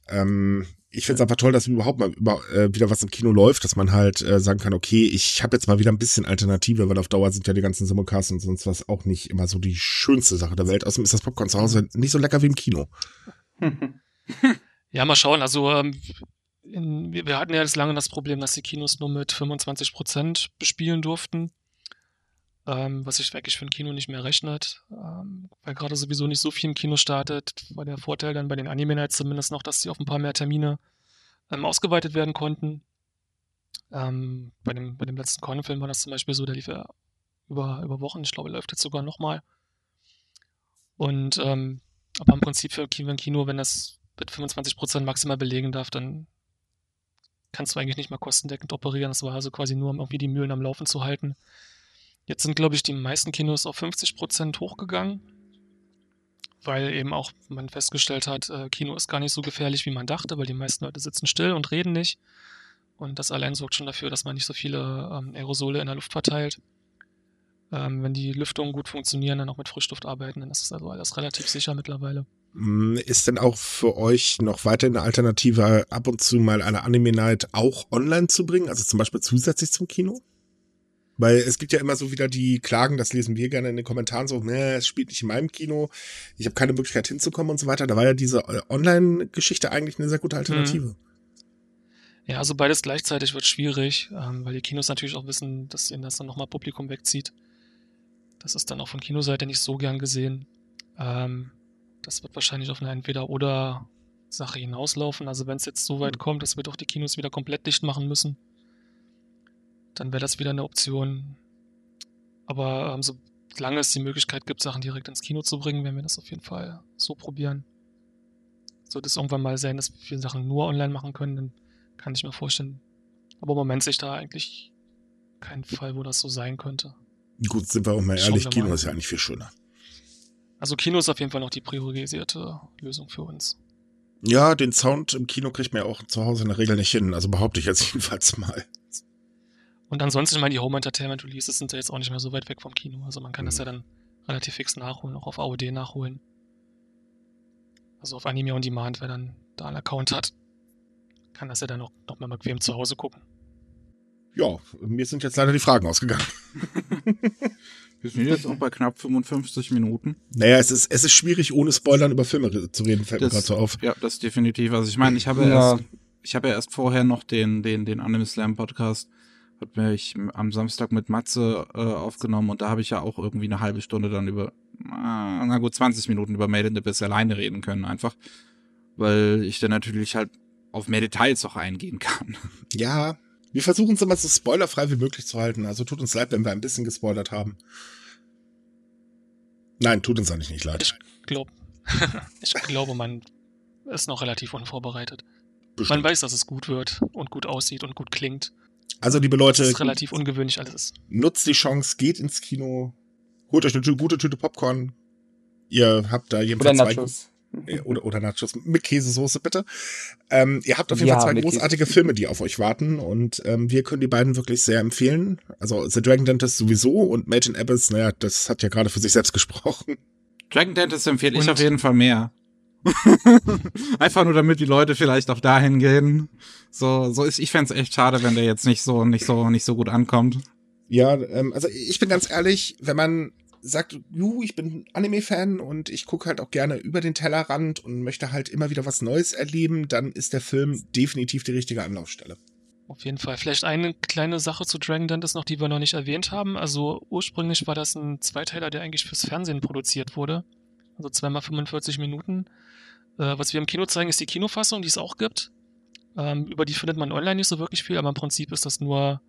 Ähm, ich finde es einfach toll, dass überhaupt mal über, äh, wieder was im Kino läuft, dass man halt äh, sagen kann, okay, ich habe jetzt mal wieder ein bisschen Alternative, weil auf Dauer sind ja die ganzen Simulcasts und sonst was auch nicht immer so die schönste Sache der Welt. Außerdem ist das Popcorn zu Hause nicht so lecker wie im Kino. [laughs] Ja, mal schauen. Also ähm, in, wir hatten ja jetzt lange das Problem, dass die Kinos nur mit 25 Prozent bespielen durften ähm, was sich wirklich für ein Kino nicht mehr rechnet, ähm, weil gerade sowieso nicht so viel im Kino startet, war der Vorteil dann bei den Anime Nights zumindest noch, dass sie auf ein paar mehr Termine ähm, ausgeweitet werden konnten. Ähm, bei, dem, bei dem letzten Kornfilm war das zum Beispiel so, der lief ja über, über Wochen, ich glaube, läuft jetzt sogar nochmal. Und ähm, aber im Prinzip für ein Kino, wenn das mit 25% maximal belegen darf, dann kannst du eigentlich nicht mal kostendeckend operieren. Das war also quasi nur, um irgendwie die Mühlen am Laufen zu halten. Jetzt sind, glaube ich, die meisten Kinos auf 50 Prozent hochgegangen, weil eben auch man festgestellt hat, äh, Kino ist gar nicht so gefährlich, wie man dachte, weil die meisten Leute sitzen still und reden nicht. Und das allein sorgt schon dafür, dass man nicht so viele ähm, Aerosole in der Luft verteilt. Ähm, wenn die Lüftungen gut funktionieren, dann auch mit Frischluft arbeiten, dann ist das also alles relativ sicher mittlerweile. Mm, ist denn auch für euch noch weiter eine Alternative, ab und zu mal eine Anime-Night auch online zu bringen, also zum Beispiel zusätzlich zum Kino? Weil es gibt ja immer so wieder die Klagen, das lesen wir gerne in den Kommentaren so, ne, es spielt nicht in meinem Kino, ich habe keine Möglichkeit hinzukommen und so weiter. Da war ja diese äh, Online-Geschichte eigentlich eine sehr gute Alternative. Mhm. Ja, also beides gleichzeitig wird schwierig, ähm, weil die Kinos natürlich auch wissen, dass ihnen das dann nochmal Publikum wegzieht. Das ist dann auch von Kinoseite nicht so gern gesehen. Ähm, das wird wahrscheinlich auf eine Entweder-Oder-Sache hinauslaufen. Also wenn es jetzt so weit mhm. kommt, dass wir doch die Kinos wieder komplett dicht machen müssen, dann wäre das wieder eine Option. Aber ähm, solange es die Möglichkeit gibt, Sachen direkt ins Kino zu bringen, werden wir das auf jeden Fall so probieren. Sollte es irgendwann mal sein, dass wir viele Sachen nur online machen können, dann kann ich mir vorstellen. Aber im Moment sehe ich da eigentlich keinen Fall, wo das so sein könnte. Gut, sind wir auch mal ehrlich, Kino ist ja eigentlich viel schöner. Also Kino ist auf jeden Fall noch die priorisierte Lösung für uns. Ja, den Sound im Kino kriegt man ja auch zu Hause in der Regel nicht hin. Also behaupte ich jetzt [laughs] jedenfalls mal. Und ansonsten, ich meine, die Home Entertainment Releases sind ja jetzt auch nicht mehr so weit weg vom Kino. Also man kann mhm. das ja dann relativ fix nachholen, auch auf AOD nachholen. Also auf Anime on Demand, wer dann da einen Account hat, kann das ja dann noch, noch mal bequem zu Hause gucken. Ja, mir sind jetzt leider die Fragen ausgegangen. [laughs] Wir sind jetzt auch bei knapp 55 Minuten. Naja, es ist, es ist schwierig, ohne Spoilern über Filme zu reden, fällt das, mir gerade so auf. Ja, das ist definitiv. Also ich meine, ich habe ja. erst, ich habe ja erst vorher noch den, den, den Anime Slam Podcast hat mir ich am Samstag mit Matze äh, aufgenommen und da habe ich ja auch irgendwie eine halbe Stunde dann über, ah, na gut, 20 Minuten über Made in the Abyss alleine reden können einfach, weil ich dann natürlich halt auf mehr Details auch eingehen kann. Ja, wir versuchen es immer so spoilerfrei wie möglich zu halten, also tut uns leid, wenn wir ein bisschen gespoilert haben. Nein, tut uns eigentlich nicht leid. Ich glaube, [laughs] ich glaube, man ist noch relativ unvorbereitet. Bestimmt. Man weiß, dass es gut wird und gut aussieht und gut klingt. Also, liebe Leute. Das ist relativ ungewöhnlich alles. Nutzt die Chance, geht ins Kino, holt euch eine gute Tüte Popcorn. Ihr habt da jedenfalls oder Nachos. Zwei, oder, oder Nachos mit Käsesoße, bitte. Ähm, ihr habt auf jeden ja, Fall zwei großartige Käse. Filme, die auf euch warten. Und ähm, wir können die beiden wirklich sehr empfehlen. Also The Dragon Dentist sowieso und Made in Abyss, naja, das hat ja gerade für sich selbst gesprochen. Dragon Dentist empfehle ich auf jeden Fall mehr. [laughs] Einfach nur, damit die Leute vielleicht auch dahin gehen. So, so ist, ich fände es echt schade, wenn der jetzt nicht so, nicht so, nicht so gut ankommt. Ja, ähm, also ich bin ganz ehrlich, wenn man sagt, ju, ich bin Anime-Fan und ich gucke halt auch gerne über den Tellerrand und möchte halt immer wieder was Neues erleben, dann ist der Film definitiv die richtige Anlaufstelle. Auf jeden Fall. Vielleicht eine kleine Sache zu Dragon Dentist noch, die wir noch nicht erwähnt haben. Also ursprünglich war das ein Zweiteiler, der eigentlich fürs Fernsehen produziert wurde. Also zweimal 45 Minuten. Äh, was wir im Kino zeigen, ist die Kinofassung, die es auch gibt. Ähm, über die findet man online nicht so wirklich viel, aber im Prinzip ist das nur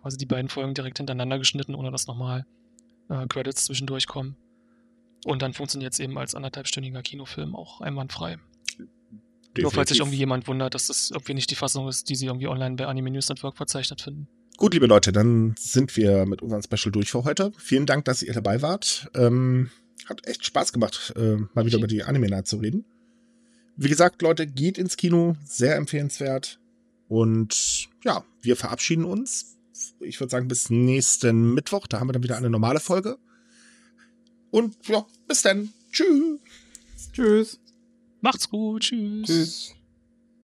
quasi die beiden Folgen direkt hintereinander geschnitten, ohne dass nochmal äh, Credits zwischendurch kommen. Und dann funktioniert es eben als anderthalbstündiger Kinofilm auch einwandfrei. Definitiv. Nur falls sich irgendwie jemand wundert, dass das irgendwie nicht die Fassung ist, die sie irgendwie online bei Anime News Network verzeichnet finden. Gut, liebe Leute, dann sind wir mit unserem Special durch für heute. Vielen Dank, dass ihr dabei wart. Ähm, hat echt Spaß gemacht, äh, mal wieder über die Anime Night zu reden. Wie gesagt, Leute, geht ins Kino, sehr empfehlenswert. Und ja, wir verabschieden uns. Ich würde sagen, bis nächsten Mittwoch. Da haben wir dann wieder eine normale Folge. Und ja, bis dann. Tschüss. Tschüss. Macht's gut. Tschüss. Tschüss.